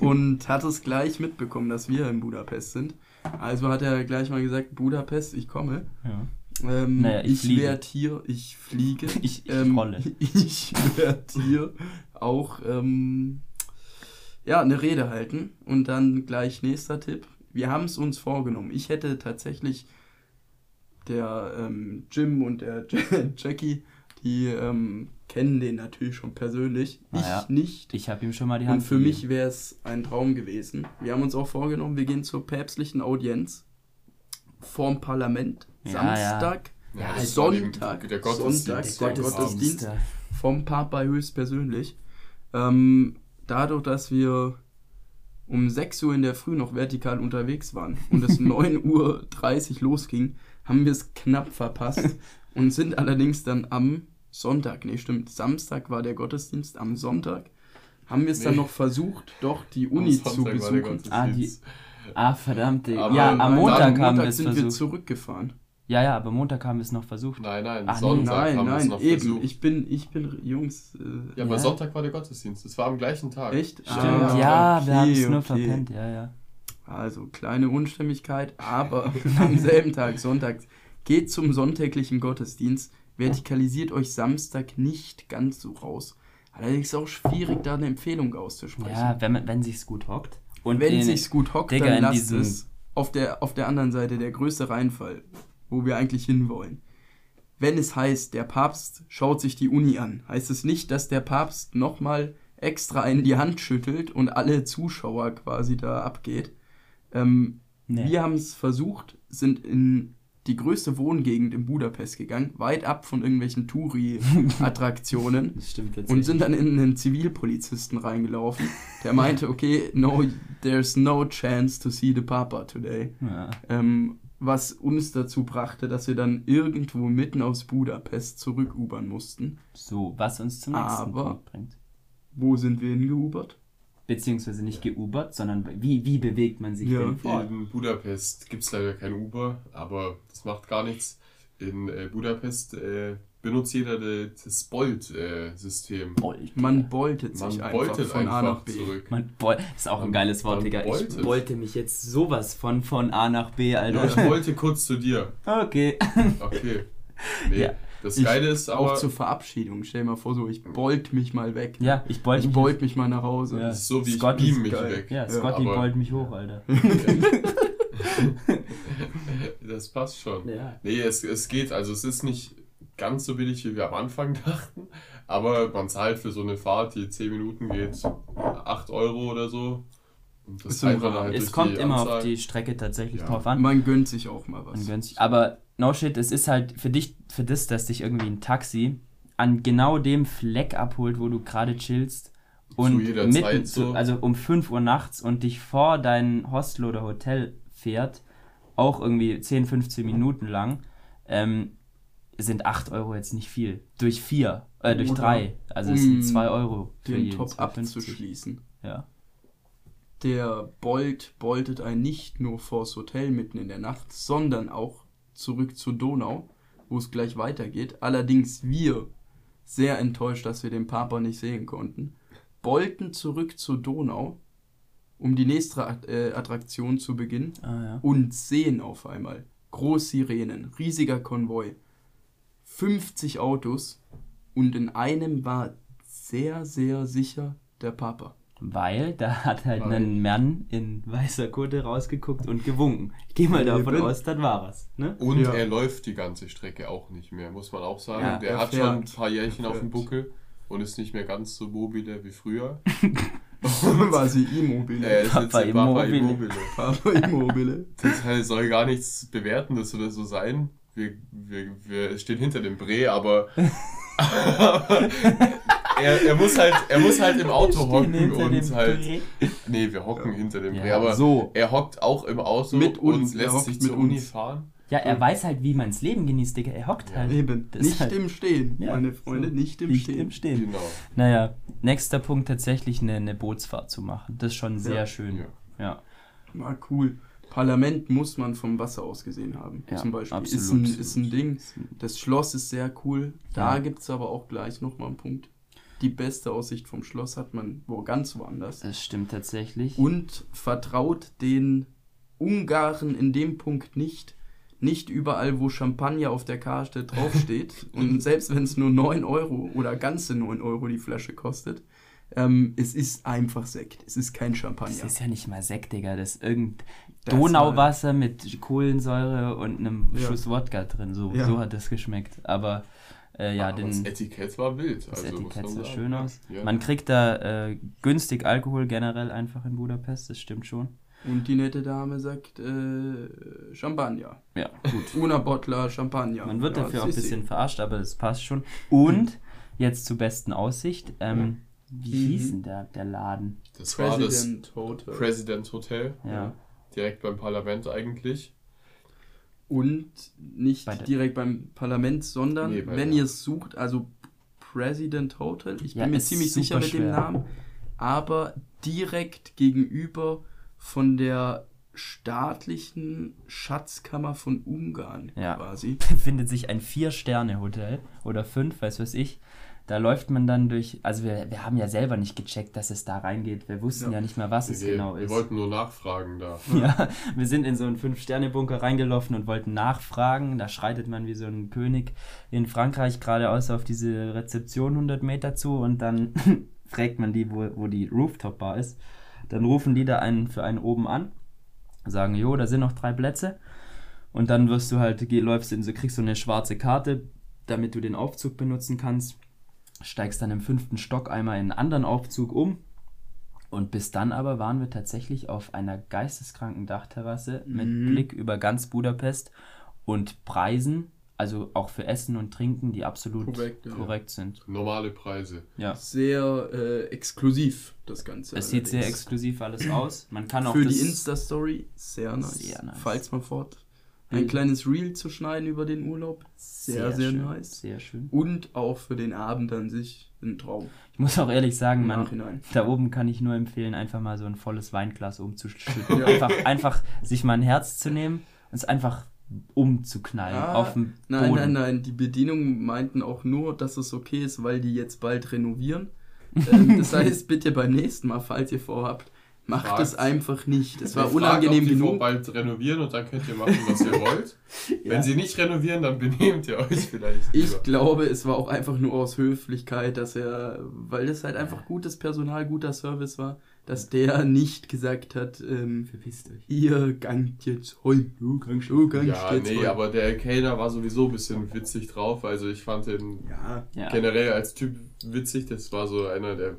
[SPEAKER 1] und hat es gleich mitbekommen, dass wir in Budapest sind. Also hat er gleich mal gesagt, Budapest, ich komme.
[SPEAKER 2] Ja.
[SPEAKER 1] Ähm,
[SPEAKER 2] Naja, ich
[SPEAKER 1] ich werde hier, ich fliege.
[SPEAKER 2] Ich- ich
[SPEAKER 1] ähm,
[SPEAKER 2] rolle.
[SPEAKER 1] Ich werde hier auch ähm, ja, eine Rede halten. Und dann gleich nächster Tipp. Wir haben es uns vorgenommen. Ich hätte tatsächlich der ähm, Jim und der Jackie, die ähm, kennen den natürlich schon persönlich.
[SPEAKER 2] Naja,
[SPEAKER 1] ich nicht.
[SPEAKER 2] Ich habe ihm schon mal die Hand
[SPEAKER 1] Und für
[SPEAKER 2] gegeben.
[SPEAKER 1] mich wäre es ein Traum gewesen. Wir haben uns auch vorgenommen, wir gehen zur päpstlichen Audienz vorm Parlament.
[SPEAKER 2] Ja,
[SPEAKER 1] Samstag,
[SPEAKER 3] Ja, eben
[SPEAKER 1] Sonntag,
[SPEAKER 3] der Gottesdienst.
[SPEAKER 1] Sonntag, der
[SPEAKER 3] Abend.
[SPEAKER 1] Gottesdienst. vom Papa höchstpersönlich. Ähm, dadurch, dass wir um 6 Uhr in der Früh noch vertikal unterwegs waren und es 9.30 Uhr losging, haben wir es knapp verpasst und sind allerdings dann am Sonntag, nee stimmt, Samstag war der Gottesdienst, am Sonntag haben wir es dann
[SPEAKER 3] Nee.
[SPEAKER 1] noch versucht, doch die
[SPEAKER 3] Am
[SPEAKER 1] Uni zu
[SPEAKER 3] Sonntag war der
[SPEAKER 1] besuchen.
[SPEAKER 3] Gottesdienst.
[SPEAKER 2] Ah, die- Ah, verdammt. Digga.
[SPEAKER 3] Aber
[SPEAKER 2] ja, am Montag haben wir
[SPEAKER 1] Montag
[SPEAKER 2] es
[SPEAKER 1] sind wir
[SPEAKER 2] versucht.
[SPEAKER 1] zurückgefahren.
[SPEAKER 2] Ja, ja, aber Montag haben wir es noch versucht.
[SPEAKER 3] Nein, nein,
[SPEAKER 2] Ach.
[SPEAKER 3] Sonntag
[SPEAKER 1] nein,
[SPEAKER 3] haben wir es
[SPEAKER 1] nein,
[SPEAKER 3] noch
[SPEAKER 1] eben.
[SPEAKER 3] versucht.
[SPEAKER 1] Ich bin, ich bin, Jungs. Äh,
[SPEAKER 3] ja, aber
[SPEAKER 2] Ja.
[SPEAKER 3] Sonntag war der Gottesdienst. Das war am gleichen Tag.
[SPEAKER 1] Echt?
[SPEAKER 2] Stimmt,
[SPEAKER 1] Ah,
[SPEAKER 2] ja,
[SPEAKER 1] okay,
[SPEAKER 2] wir haben es nur
[SPEAKER 1] okay.
[SPEAKER 2] verpennt, ja, ja.
[SPEAKER 1] Also kleine Unstimmigkeit, aber am selben Tag, Sonntag, geht zum sonntäglichen Gottesdienst, vertikalisiert euch Samstag nicht ganz so raus. Allerdings auch schwierig, da eine Empfehlung auszusprechen.
[SPEAKER 2] Ja, wenn, wenn sich's gut hockt. Und
[SPEAKER 1] Wenn
[SPEAKER 2] in-
[SPEAKER 1] sich's gut hockt,
[SPEAKER 2] Digga,
[SPEAKER 1] dann lasst es. Auf der, auf der anderen Seite der größte Reinfall, wo wir eigentlich hinwollen. Wenn es heißt, der Papst schaut sich die Uni an, heißt es nicht, dass der Papst nochmal extra in die Hand schüttelt und alle Zuschauer quasi da abgeht. Ähm,
[SPEAKER 2] Nee.
[SPEAKER 1] Wir haben es versucht, sind in die größte Wohngegend in Budapest gegangen, weit ab von irgendwelchen Touri-Attraktionen
[SPEAKER 2] Das stimmt
[SPEAKER 1] und
[SPEAKER 2] tatsächlich.
[SPEAKER 1] sind dann in einen Zivilpolizisten reingelaufen, der meinte, okay, no, there's no chance to see the Papa today.
[SPEAKER 2] Ja.
[SPEAKER 1] Ähm, was uns dazu brachte, dass wir dann irgendwo mitten aus Budapest zurück-ubern mussten.
[SPEAKER 2] So, was uns zum nächsten
[SPEAKER 1] Aber-
[SPEAKER 2] Punkt bringt.
[SPEAKER 1] Wo sind wir hingeubert?
[SPEAKER 2] Beziehungsweise nicht geubert, sondern wie, wie bewegt man sich
[SPEAKER 1] Ja.
[SPEAKER 2] denn fort?
[SPEAKER 3] In Budapest gibt es leider kein Uber, aber das macht gar nichts. In äh, Budapest äh, benutzt jeder de, das Bolt-System.
[SPEAKER 2] Bolt.
[SPEAKER 1] Man boltet
[SPEAKER 3] Man
[SPEAKER 1] sich einfach
[SPEAKER 3] boltet
[SPEAKER 1] von A
[SPEAKER 3] einfach
[SPEAKER 1] nach B.
[SPEAKER 3] zurück.
[SPEAKER 2] Man Bol ist auch ein
[SPEAKER 3] Man-
[SPEAKER 2] geiles Wort,
[SPEAKER 3] man
[SPEAKER 2] Digga. Ich wollte mich jetzt sowas von von A nach B,
[SPEAKER 3] Ja,
[SPEAKER 2] Alter.
[SPEAKER 3] ich wollte kurz zu dir.
[SPEAKER 2] Okay.
[SPEAKER 3] Okay. Nee,
[SPEAKER 2] Ja.
[SPEAKER 3] Das
[SPEAKER 1] Ich-
[SPEAKER 3] Geile ist
[SPEAKER 1] Auch
[SPEAKER 3] aber,
[SPEAKER 1] zur Verabschiedung. Stell dir mal vor, so, ich bolt mich mal weg.
[SPEAKER 2] Ja, ich bolt
[SPEAKER 1] Ich
[SPEAKER 2] mich.
[SPEAKER 1] bolt mich mal nach Hause.
[SPEAKER 2] Ja.
[SPEAKER 3] das ist so wie
[SPEAKER 2] Scott
[SPEAKER 3] ich beam mich
[SPEAKER 1] geil.
[SPEAKER 3] weg.
[SPEAKER 2] Ja, Scotty
[SPEAKER 3] aber-
[SPEAKER 2] bolt mich hoch, Alter.
[SPEAKER 3] das passt schon.
[SPEAKER 2] Ja.
[SPEAKER 3] Nee, es, es geht. Also es ist nicht ganz so billig, wie wir am Anfang dachten. Aber man zahlt für so eine Fahrt, die 10 Minuten geht, 8 Euro oder so. Und das
[SPEAKER 1] Ist
[SPEAKER 3] halt
[SPEAKER 2] Es kommt immer auf
[SPEAKER 3] Anzahl.
[SPEAKER 2] die Strecke tatsächlich
[SPEAKER 3] Ja.
[SPEAKER 2] drauf an.
[SPEAKER 1] Man gönnt sich auch mal was.
[SPEAKER 2] Man gönnt sich. Aber no shit, es ist halt für dich, für das, dass dich irgendwie ein Taxi an genau dem Fleck abholt, wo du gerade chillst und
[SPEAKER 3] jeder
[SPEAKER 2] mitten,
[SPEAKER 3] Zeit
[SPEAKER 2] zu,
[SPEAKER 3] so.
[SPEAKER 2] also um 5 Uhr nachts und dich vor dein Hostel oder Hotel fährt, auch irgendwie 10, 15 Minuten lang, ähm, sind 8 Euro jetzt nicht viel. Durch 4, äh, durch
[SPEAKER 1] Oder
[SPEAKER 2] 3. Also es
[SPEAKER 1] um
[SPEAKER 2] sind 2 Euro für
[SPEAKER 1] Den
[SPEAKER 2] jeden.
[SPEAKER 1] Top
[SPEAKER 2] 2,50.
[SPEAKER 1] abzuschließen.
[SPEAKER 2] Ja.
[SPEAKER 1] Der Bolt boltet einen nicht nur vors Hotel mitten in der Nacht, sondern auch zurück zur Donau, wo es gleich weitergeht. Allerdings wir, sehr enttäuscht, dass wir den Papa nicht sehen konnten, bolten zurück zur Donau, um die nächste äh, Attraktion zu beginnen
[SPEAKER 2] Ah, ja.
[SPEAKER 1] und sehen auf einmal Großsirenen, riesiger Konvoi, 50 Autos und in einem war sehr, sehr sicher der Papa.
[SPEAKER 2] Weil da hat halt
[SPEAKER 3] Weil-
[SPEAKER 2] ein Mann in weißer Kutte rausgeguckt und gewunken. Ich gehe mal davon aus, das war was. Ne?
[SPEAKER 3] Und
[SPEAKER 1] Ja.
[SPEAKER 3] er läuft die ganze Strecke auch nicht mehr, muss man auch sagen.
[SPEAKER 2] Ja,
[SPEAKER 3] der
[SPEAKER 1] er
[SPEAKER 3] hat
[SPEAKER 1] fährt.
[SPEAKER 3] schon ein paar Jährchen auf dem. Buckel und ist nicht mehr ganz so mobile wie früher.
[SPEAKER 1] war sie immobile.
[SPEAKER 3] Er ist
[SPEAKER 2] Papa
[SPEAKER 3] jetzt Papa
[SPEAKER 2] Immobile.
[SPEAKER 3] Immobile.
[SPEAKER 1] Papa Immobile.
[SPEAKER 3] Das soll gar nichts bewerten, das soll so sein. Wir, wir, wir stehen hinter dem Bre, aber er, er, muss halt, er muss halt im Auto hocken
[SPEAKER 2] hinter dem
[SPEAKER 3] und halt.
[SPEAKER 2] Dreh.
[SPEAKER 3] Nee, wir hocken hinter dem
[SPEAKER 2] Ja,
[SPEAKER 3] Bre, aber
[SPEAKER 2] so.
[SPEAKER 3] er hockt auch im Auto
[SPEAKER 1] Mit uns,
[SPEAKER 3] und lässt sich
[SPEAKER 1] mit
[SPEAKER 3] zur Uni
[SPEAKER 1] uns.
[SPEAKER 3] fahren.
[SPEAKER 2] Ja, er weiß halt, wie man das Leben genießt, Digga. Er hockt
[SPEAKER 3] Ja.
[SPEAKER 2] halt.
[SPEAKER 1] Eben.
[SPEAKER 2] Ist
[SPEAKER 1] Nicht
[SPEAKER 2] halt-
[SPEAKER 1] im Stehen,
[SPEAKER 2] Ja,
[SPEAKER 1] meine Freunde,
[SPEAKER 2] so.
[SPEAKER 1] nicht im
[SPEAKER 2] Nicht
[SPEAKER 1] Stehen.
[SPEAKER 2] im Stehen.
[SPEAKER 3] Genau.
[SPEAKER 2] Naja, nächster Punkt tatsächlich eine, eine Bootsfahrt zu machen. Das ist schon sehr
[SPEAKER 1] Ja.
[SPEAKER 2] schön.
[SPEAKER 3] Ja.
[SPEAKER 2] Ja.
[SPEAKER 1] War cool. Parlament muss man vom Wasser aus gesehen haben.
[SPEAKER 2] Ja,
[SPEAKER 1] zum Beispiel. Ist,
[SPEAKER 2] absolut.
[SPEAKER 1] ein, ist ein Ding. Das Schloss ist sehr cool. Da
[SPEAKER 2] Ja.
[SPEAKER 1] gibt es aber auch gleich nochmal einen Punkt. Die beste Aussicht vom Schloss hat man wo ganz woanders.
[SPEAKER 2] Das stimmt tatsächlich.
[SPEAKER 1] Und vertraut den Ungarn in dem Punkt nicht. Nicht überall, wo Champagner auf der Karte draufsteht. und selbst wenn es nur 9 Euro oder ganze 9 Euro die Flasche kostet, ähm, es ist einfach Sekt. Es ist kein Champagner.
[SPEAKER 2] Das ist ja nicht mal Sekt, Digga. Das ist irgend
[SPEAKER 1] Das
[SPEAKER 2] Donauwasser mit Kohlensäure und einem
[SPEAKER 1] Ja.
[SPEAKER 2] Schuss Wodka drin. So,
[SPEAKER 1] Ja.
[SPEAKER 2] so hat das geschmeckt. Aber äh, ja,
[SPEAKER 3] Aber das
[SPEAKER 2] den,
[SPEAKER 3] Etikett war wild.
[SPEAKER 2] das
[SPEAKER 3] also,
[SPEAKER 2] Etikett
[SPEAKER 3] man
[SPEAKER 2] sah schön aus.
[SPEAKER 3] Ja.
[SPEAKER 2] Man kriegt da äh, günstig Alkohol generell einfach in Budapest, das stimmt schon.
[SPEAKER 1] Und die nette Dame sagt äh, Champagner.
[SPEAKER 2] Ja, gut.
[SPEAKER 1] Una Bottler Champagner.
[SPEAKER 2] Man wird
[SPEAKER 1] Ja,
[SPEAKER 2] dafür auch ein bisschen verarscht, aber das passt schon. Und jetzt zur besten Aussicht. Ähm, wie
[SPEAKER 1] Mhm.
[SPEAKER 2] hieß denn der, der Laden?
[SPEAKER 3] Das war das
[SPEAKER 1] President Hotel.
[SPEAKER 3] President Hotel.
[SPEAKER 2] Ja.
[SPEAKER 3] Direkt beim Parlament eigentlich.
[SPEAKER 1] Und nicht
[SPEAKER 2] Bei
[SPEAKER 1] direkt beim Parlament, sondern
[SPEAKER 3] Nee, bei
[SPEAKER 1] wenn
[SPEAKER 3] der-
[SPEAKER 1] ihr es sucht, also President Hotel, ich
[SPEAKER 2] Ja,
[SPEAKER 1] bin mir ziemlich sicher mit dem. Namen, aber direkt gegenüber von der staatlichen Schatzkammer von Ungarn
[SPEAKER 2] Ja.
[SPEAKER 1] quasi.
[SPEAKER 2] befindet sich ein Vier-Sterne-Hotel oder fünf, weiß was ich. Da läuft man dann durch, also wir, wir haben ja selber nicht gecheckt, dass es da reingeht. Wir wussten ja,
[SPEAKER 1] Ja.
[SPEAKER 2] nicht mehr, was es
[SPEAKER 3] wir,
[SPEAKER 2] genau
[SPEAKER 3] wir
[SPEAKER 2] ist.
[SPEAKER 3] wollten nur nachfragen da.
[SPEAKER 2] Ja, wir sind in so einen Fünf-Sterne-Bunker reingelaufen und wollten nachfragen. Da schreitet man wie so ein König in Frankreich geradeaus auf diese Rezeption 100 Meter zu und dann fragt man die, wo, wo die Rooftop-Bar ist. Dann rufen die da einen für einen oben an, sagen, jo, da sind noch drei Plätze. Und dann wirst du halt, läufst in so, kriegst so eine schwarze Karte, damit du den Aufzug benutzen kannst. Steigst dann im fünften Stock einmal in einen anderen Aufzug um. Und bis dann aber waren wir tatsächlich auf einer geisteskranken Dachterrasse mit
[SPEAKER 1] Mhm.
[SPEAKER 2] Blick über ganz Budapest und Preisen, also auch für Essen und Trinken, die absolut
[SPEAKER 1] Korrekt,
[SPEAKER 2] korrekt,
[SPEAKER 1] ja.
[SPEAKER 2] sind.
[SPEAKER 3] Normale Preise.
[SPEAKER 2] Ja.
[SPEAKER 1] Sehr äh, exklusiv, das Ganze.
[SPEAKER 2] Es sieht sehr exklusiv alles aus. Man kann auch
[SPEAKER 1] Für
[SPEAKER 2] das,
[SPEAKER 1] die Insta-Story sehr nice.
[SPEAKER 2] Sehr nice.
[SPEAKER 1] Falls man fort. Ein
[SPEAKER 2] Mhm.
[SPEAKER 1] kleines Reel zu schneiden über den Urlaub. Sehr, sehr,
[SPEAKER 2] schön,
[SPEAKER 1] nice.
[SPEAKER 2] Sehr schön.
[SPEAKER 1] Und auch für den Abend an sich ein Traum.
[SPEAKER 2] Ich muss auch ehrlich sagen, man, da oben kann ich nur empfehlen, einfach mal so ein volles Weinglas umzuschütten.
[SPEAKER 1] Ja.
[SPEAKER 2] Einfach, einfach sich mal ein Herz zu nehmen und es einfach umzuknallen
[SPEAKER 1] Ah,
[SPEAKER 2] auf dem
[SPEAKER 1] Nein,
[SPEAKER 2] Boden.
[SPEAKER 1] nein, nein. Die Bedienungen meinten auch nur, dass es okay ist, weil die jetzt bald renovieren. ähm, das heißt, bitte beim nächsten Mal, falls ihr vorhabt, macht
[SPEAKER 3] Fragt.
[SPEAKER 1] es einfach nicht. Es war unangenehm
[SPEAKER 3] ob die vor
[SPEAKER 1] genug.
[SPEAKER 3] bald renovieren und dann könnt ihr machen, was ihr wollt.
[SPEAKER 2] Ja.
[SPEAKER 3] Wenn sie nicht renovieren, dann benehmt ihr euch vielleicht.
[SPEAKER 1] Ich
[SPEAKER 3] lieber.
[SPEAKER 1] glaube, es war auch einfach nur aus Höflichkeit, dass er, weil das halt einfach gutes Personal, guter Service war, dass der nicht gesagt hat, ähm,
[SPEAKER 2] Verpisst euch.
[SPEAKER 1] ihr gangt jetzt heim, du gangst, du gangst
[SPEAKER 3] Ja,
[SPEAKER 1] jetzt
[SPEAKER 3] nee,
[SPEAKER 1] heim.
[SPEAKER 3] aber der Kellner war sowieso ein bisschen witzig drauf. Also ich fand den
[SPEAKER 1] Ja.
[SPEAKER 3] generell als Typ witzig. Das war so einer, der,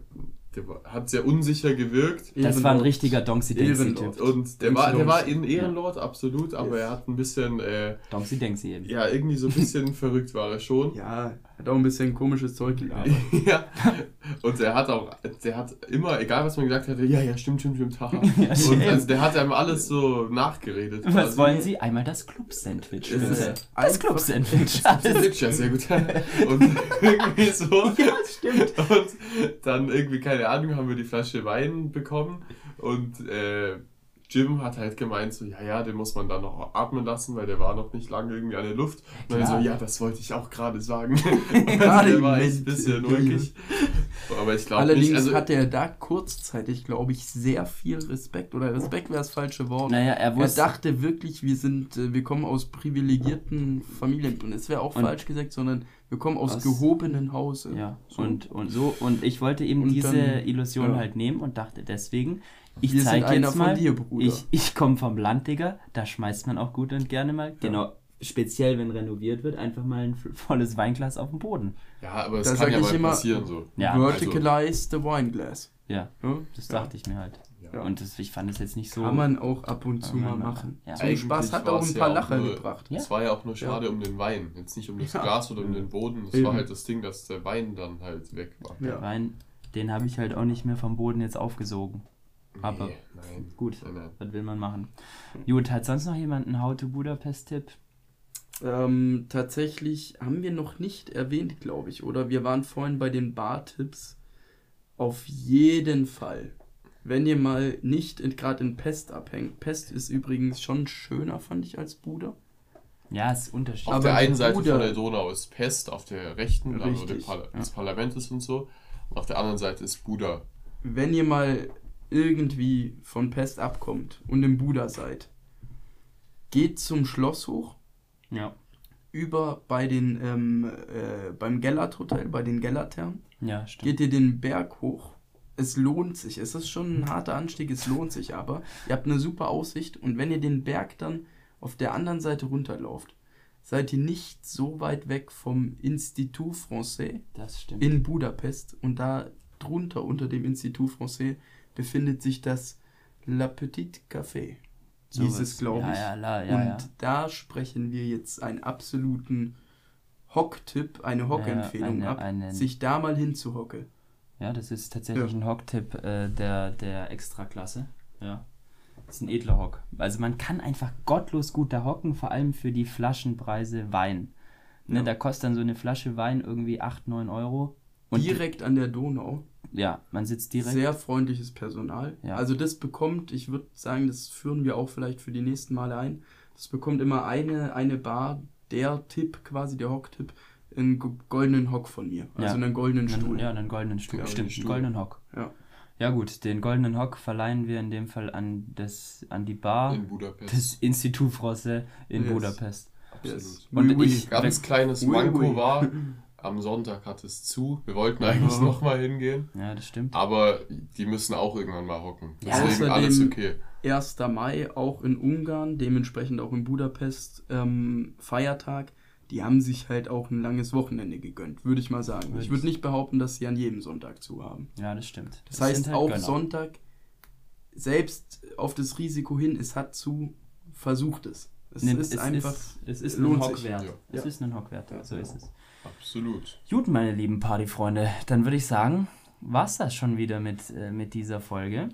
[SPEAKER 3] der war- hat sehr unsicher gewirkt.
[SPEAKER 2] Das war ein
[SPEAKER 1] Ehrenlord.
[SPEAKER 2] richtiger Donksy Denksy
[SPEAKER 1] Ehrenlord.
[SPEAKER 2] Typ.
[SPEAKER 3] Und der war, der war ein Ehrenlord, absolut, aber
[SPEAKER 1] Yes.
[SPEAKER 3] er hat ein bisschen, äh,
[SPEAKER 2] Donksy Denksy eben.
[SPEAKER 3] ja, irgendwie so ein bisschen verrückt war er schon.
[SPEAKER 1] ja, hat auch ein bisschen komisches Zeug gelabert.
[SPEAKER 3] Ja. Und er hat auch, der hat immer, egal was man gesagt hatte, ja, ja, stimmt, stimmt, stimmt, haha.
[SPEAKER 2] Ja,
[SPEAKER 3] Und also der hat einem alles so nachgeredet.
[SPEAKER 2] Was
[SPEAKER 3] quasi.
[SPEAKER 2] wollen Sie? Einmal das Club-Sandwich. Das
[SPEAKER 1] einfach-
[SPEAKER 2] Club-Sandwich.
[SPEAKER 3] Das ist ja sehr gut. Und irgendwie so.
[SPEAKER 2] Ja, stimmt.
[SPEAKER 3] Und dann irgendwie, keine Ahnung, haben wir die Flasche Wein bekommen und äh, Jim hat halt gemeint, so, ja, ja, den muss man dann noch atmen lassen, weil der war noch nicht lange irgendwie an der Luft. Und dann so, ja, das wollte ich auch gerade sagen.
[SPEAKER 1] Gerade
[SPEAKER 3] der war echt ein bisschen ulkig. Aber ich glaube
[SPEAKER 1] Allerdings
[SPEAKER 3] nicht, also
[SPEAKER 1] hatte er da kurzzeitig, glaube ich, sehr viel Respekt. Oder Respekt wäre das falsche Wort.
[SPEAKER 2] Naja, er
[SPEAKER 1] Er dachte wirklich, wir sind, äh, wir kommen aus privilegierten Familien. Und es wäre auch falsch gesagt, sondern wir kommen aus,
[SPEAKER 2] Aus-
[SPEAKER 1] gehobenen Hause.
[SPEAKER 2] Ja,
[SPEAKER 1] So.
[SPEAKER 2] und, und so. Und ich wollte eben
[SPEAKER 1] Und
[SPEAKER 2] diese
[SPEAKER 1] dann-
[SPEAKER 2] Illusion
[SPEAKER 1] ja.
[SPEAKER 2] halt nehmen und dachte deswegen, ich
[SPEAKER 1] wir
[SPEAKER 2] zeige jetzt
[SPEAKER 1] von
[SPEAKER 2] mal,
[SPEAKER 1] dir, Bruder.
[SPEAKER 2] ich, ich komme vom Land, Digga, da schmeißt man auch gut und gerne mal, genau, speziell wenn renoviert wird, einfach mal ein volles Weinglas auf den Boden.
[SPEAKER 3] ja, aber es
[SPEAKER 1] Da
[SPEAKER 3] kann ja
[SPEAKER 1] ich
[SPEAKER 3] mal
[SPEAKER 1] immer-
[SPEAKER 3] passieren so.
[SPEAKER 2] Ja,
[SPEAKER 1] Verticalize the wine glass.
[SPEAKER 2] Ja,
[SPEAKER 1] Ja?
[SPEAKER 2] das
[SPEAKER 1] Ja.
[SPEAKER 2] dachte ich mir halt.
[SPEAKER 3] Ja.
[SPEAKER 2] Und das, ich fand es jetzt nicht so.
[SPEAKER 1] Kann man auch ab und zu mal machen.
[SPEAKER 2] Ja.
[SPEAKER 1] Zum Spaß hat auch ein paar
[SPEAKER 3] ja
[SPEAKER 1] Lacher
[SPEAKER 3] nur,
[SPEAKER 1] gebracht.
[SPEAKER 2] Ja.
[SPEAKER 3] Es war ja auch nur schade um den Wein. Jetzt nicht um das
[SPEAKER 1] Ja.
[SPEAKER 3] Glas oder um den Boden. Es war halt das Ding, dass der Wein dann halt weg war.
[SPEAKER 1] Ja.
[SPEAKER 2] Wein, den habe ich halt auch nicht mehr vom Boden jetzt aufgesogen. Aber
[SPEAKER 3] Nee, nein.
[SPEAKER 2] gut,
[SPEAKER 3] Nein, nein.
[SPEAKER 2] was will man machen? Gut, hat sonst noch jemand einen How to Budapest-Tipp?
[SPEAKER 1] Ähm, tatsächlich haben wir noch nicht erwähnt, glaube ich, oder wir waren vorhin bei den Bartipps. Auf jeden Fall wenn ihr mal nicht gerade in Pest abhängt. Pest ist übrigens schon schöner, fand ich, als Buda.
[SPEAKER 2] Ja, es ist unterschiedlich.
[SPEAKER 3] Auf
[SPEAKER 1] Aber
[SPEAKER 3] der einen Seite
[SPEAKER 1] Buda-
[SPEAKER 3] von der Donau ist Pest, auf der rechten, da wo der
[SPEAKER 1] Richtig,
[SPEAKER 3] Parla
[SPEAKER 1] ja.
[SPEAKER 3] das Parlament ist und so. Und auf der anderen Seite ist Buda.
[SPEAKER 1] Wenn ihr mal irgendwie von Pest abkommt und im Buda seid, geht zum Schloss hoch,
[SPEAKER 2] Ja.
[SPEAKER 1] über bei den, ähm, äh, beim Gellert Hotel, bei den Gellerthermen.
[SPEAKER 2] Ja, stimmt.
[SPEAKER 1] geht ihr den Berg hoch. Es lohnt sich. Es ist schon ein harter Anstieg, es lohnt sich aber. Ihr habt eine super Aussicht und wenn ihr den Berg dann auf der anderen Seite runterlauft, seid ihr nicht so weit weg vom Institut Français in Budapest und da drunter unter dem Institut Français befindet sich das La Petite Café.
[SPEAKER 2] So
[SPEAKER 1] Hieß
[SPEAKER 2] was.
[SPEAKER 1] es, glaube
[SPEAKER 2] Ja,
[SPEAKER 1] ich.
[SPEAKER 2] ja, la- ja,
[SPEAKER 1] und
[SPEAKER 2] ja.
[SPEAKER 1] da sprechen wir jetzt einen absoluten Hocktipp, eine Hockempfehlung ab, sich da mal hinzuhocken.
[SPEAKER 2] Ja, das ist tatsächlich
[SPEAKER 1] Ja.
[SPEAKER 2] ein Hocktipp äh, der, der Extraklasse. Ja. Das ist ein edler Hock. Also man kann einfach gottlos gut da hocken, vor allem für die Flaschenpreise Wein. Ne,
[SPEAKER 1] Ja.
[SPEAKER 2] Da kostet dann so eine Flasche Wein irgendwie 8, 9 Euro. Und
[SPEAKER 1] direkt an der Donau.
[SPEAKER 2] ja, man sitzt direkt.
[SPEAKER 1] Sehr freundliches Personal.
[SPEAKER 2] Ja.
[SPEAKER 1] Also das bekommt, ich würde sagen, das führen wir auch vielleicht für die nächsten Male ein. Das bekommt immer eine, eine Bar, der Tipp quasi, der Hocktipp, einen go- goldenen Hock von mir. Also
[SPEAKER 2] Ja.
[SPEAKER 1] einen goldenen Stuhl.
[SPEAKER 2] ja, einen goldenen Stuhl.
[SPEAKER 3] Ja,
[SPEAKER 2] Stimmt,
[SPEAKER 3] den
[SPEAKER 2] einen goldenen Hock.
[SPEAKER 1] Ja.
[SPEAKER 2] Ja gut, den goldenen Hock verleihen wir in dem Fall an, das, an die Bar
[SPEAKER 3] In Budapest.
[SPEAKER 2] des Institut Français in
[SPEAKER 1] Yes.
[SPEAKER 2] Budapest.
[SPEAKER 3] Absolut.
[SPEAKER 1] Yes.
[SPEAKER 2] Und
[SPEAKER 1] Oui, oui.
[SPEAKER 2] ich-
[SPEAKER 3] Ganz kleines
[SPEAKER 1] Oui,
[SPEAKER 3] Manko
[SPEAKER 1] oui.
[SPEAKER 3] war, am Sonntag hat es zu. Wir wollten eigentlich
[SPEAKER 1] Aha.
[SPEAKER 3] nochmal hingehen,
[SPEAKER 2] Ja, das stimmt.
[SPEAKER 3] aber die müssen auch irgendwann mal hocken.
[SPEAKER 2] Ja,
[SPEAKER 3] Deswegen
[SPEAKER 1] außerdem-
[SPEAKER 3] alles okay.
[SPEAKER 1] 1. Mai auch in Ungarn, dementsprechend auch in Budapest ähm, Feiertag. Die haben sich halt auch ein langes Wochenende gegönnt, würde ich mal sagen. Ich würde nicht behaupten, dass sie an jedem Sonntag zu haben.
[SPEAKER 2] Ja, das stimmt.
[SPEAKER 1] Das,
[SPEAKER 2] sind
[SPEAKER 1] heißt,
[SPEAKER 2] halt
[SPEAKER 1] auch
[SPEAKER 2] Gönner.
[SPEAKER 1] Sonntag, selbst auf das Risiko hin, es hat zu, versucht es. Es
[SPEAKER 2] Nee,
[SPEAKER 1] ist
[SPEAKER 2] es
[SPEAKER 1] einfach,
[SPEAKER 2] Ist, es ist ein
[SPEAKER 1] lohnt
[SPEAKER 2] Hock
[SPEAKER 1] sich.
[SPEAKER 2] wert.
[SPEAKER 3] Ja.
[SPEAKER 2] Es
[SPEAKER 1] Ja.
[SPEAKER 2] ist ein Hock wert.
[SPEAKER 1] Ja.
[SPEAKER 2] So ist es.
[SPEAKER 3] Absolut.
[SPEAKER 2] Gut, meine lieben Partyfreunde, dann würde ich sagen, war's das schon wieder mit, äh, mit dieser Folge.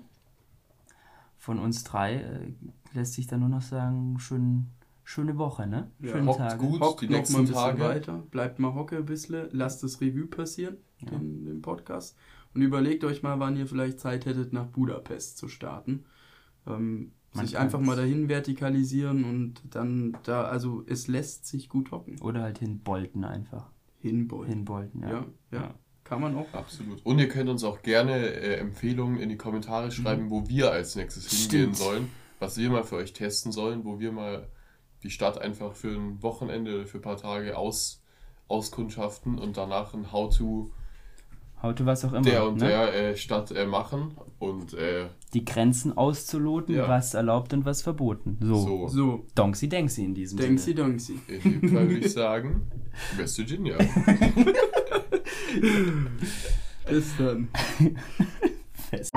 [SPEAKER 2] Von uns drei äh, lässt sich dann nur noch sagen, schön, schöne Woche, ne?
[SPEAKER 1] Ja.
[SPEAKER 2] Schöne
[SPEAKER 3] Hockt
[SPEAKER 2] Tage.
[SPEAKER 3] gut.
[SPEAKER 1] hockt
[SPEAKER 3] die
[SPEAKER 1] noch
[SPEAKER 3] nächsten
[SPEAKER 1] mal ein bisschen
[SPEAKER 3] Tage.
[SPEAKER 1] weiter, bleibt mal hocke ein bisschen, lasst das Revue passieren,
[SPEAKER 2] Ja.
[SPEAKER 1] den, den Podcast, und überlegt euch mal, wann ihr vielleicht Zeit hättet, nach Budapest zu starten. Ähm,
[SPEAKER 2] Man
[SPEAKER 1] sich einfach mal dahin vertikalisieren und dann da, also es lässt sich gut hocken.
[SPEAKER 2] Oder halt hinbolten einfach.
[SPEAKER 1] Hinbeugen.
[SPEAKER 2] Hinbolten, ja.
[SPEAKER 1] Ja, ja, kann man auch.
[SPEAKER 3] Absolut. Und ihr könnt uns auch gerne äh, Empfehlungen in die Kommentare schreiben, wo wir als nächstes hingehen
[SPEAKER 2] Stimmt.
[SPEAKER 3] sollen, was wir mal für euch testen sollen, wo wir mal die Stadt einfach für ein Wochenende oder für ein paar Tage aus, auskundschaften und danach ein How-to
[SPEAKER 2] How to was auch immer.
[SPEAKER 3] der und
[SPEAKER 2] ne?
[SPEAKER 3] der äh, Stadt äh, machen. Und äh,
[SPEAKER 2] Die Grenzen auszuloten,
[SPEAKER 3] Ja.
[SPEAKER 2] was erlaubt und was verboten. So.
[SPEAKER 3] so,
[SPEAKER 1] So,
[SPEAKER 2] Donksi Denksi in diesem
[SPEAKER 1] Denksi
[SPEAKER 2] Sinne.
[SPEAKER 3] Dem Fall würde ich sagen, West Virginia.
[SPEAKER 1] Bis dann.
[SPEAKER 2] Fest.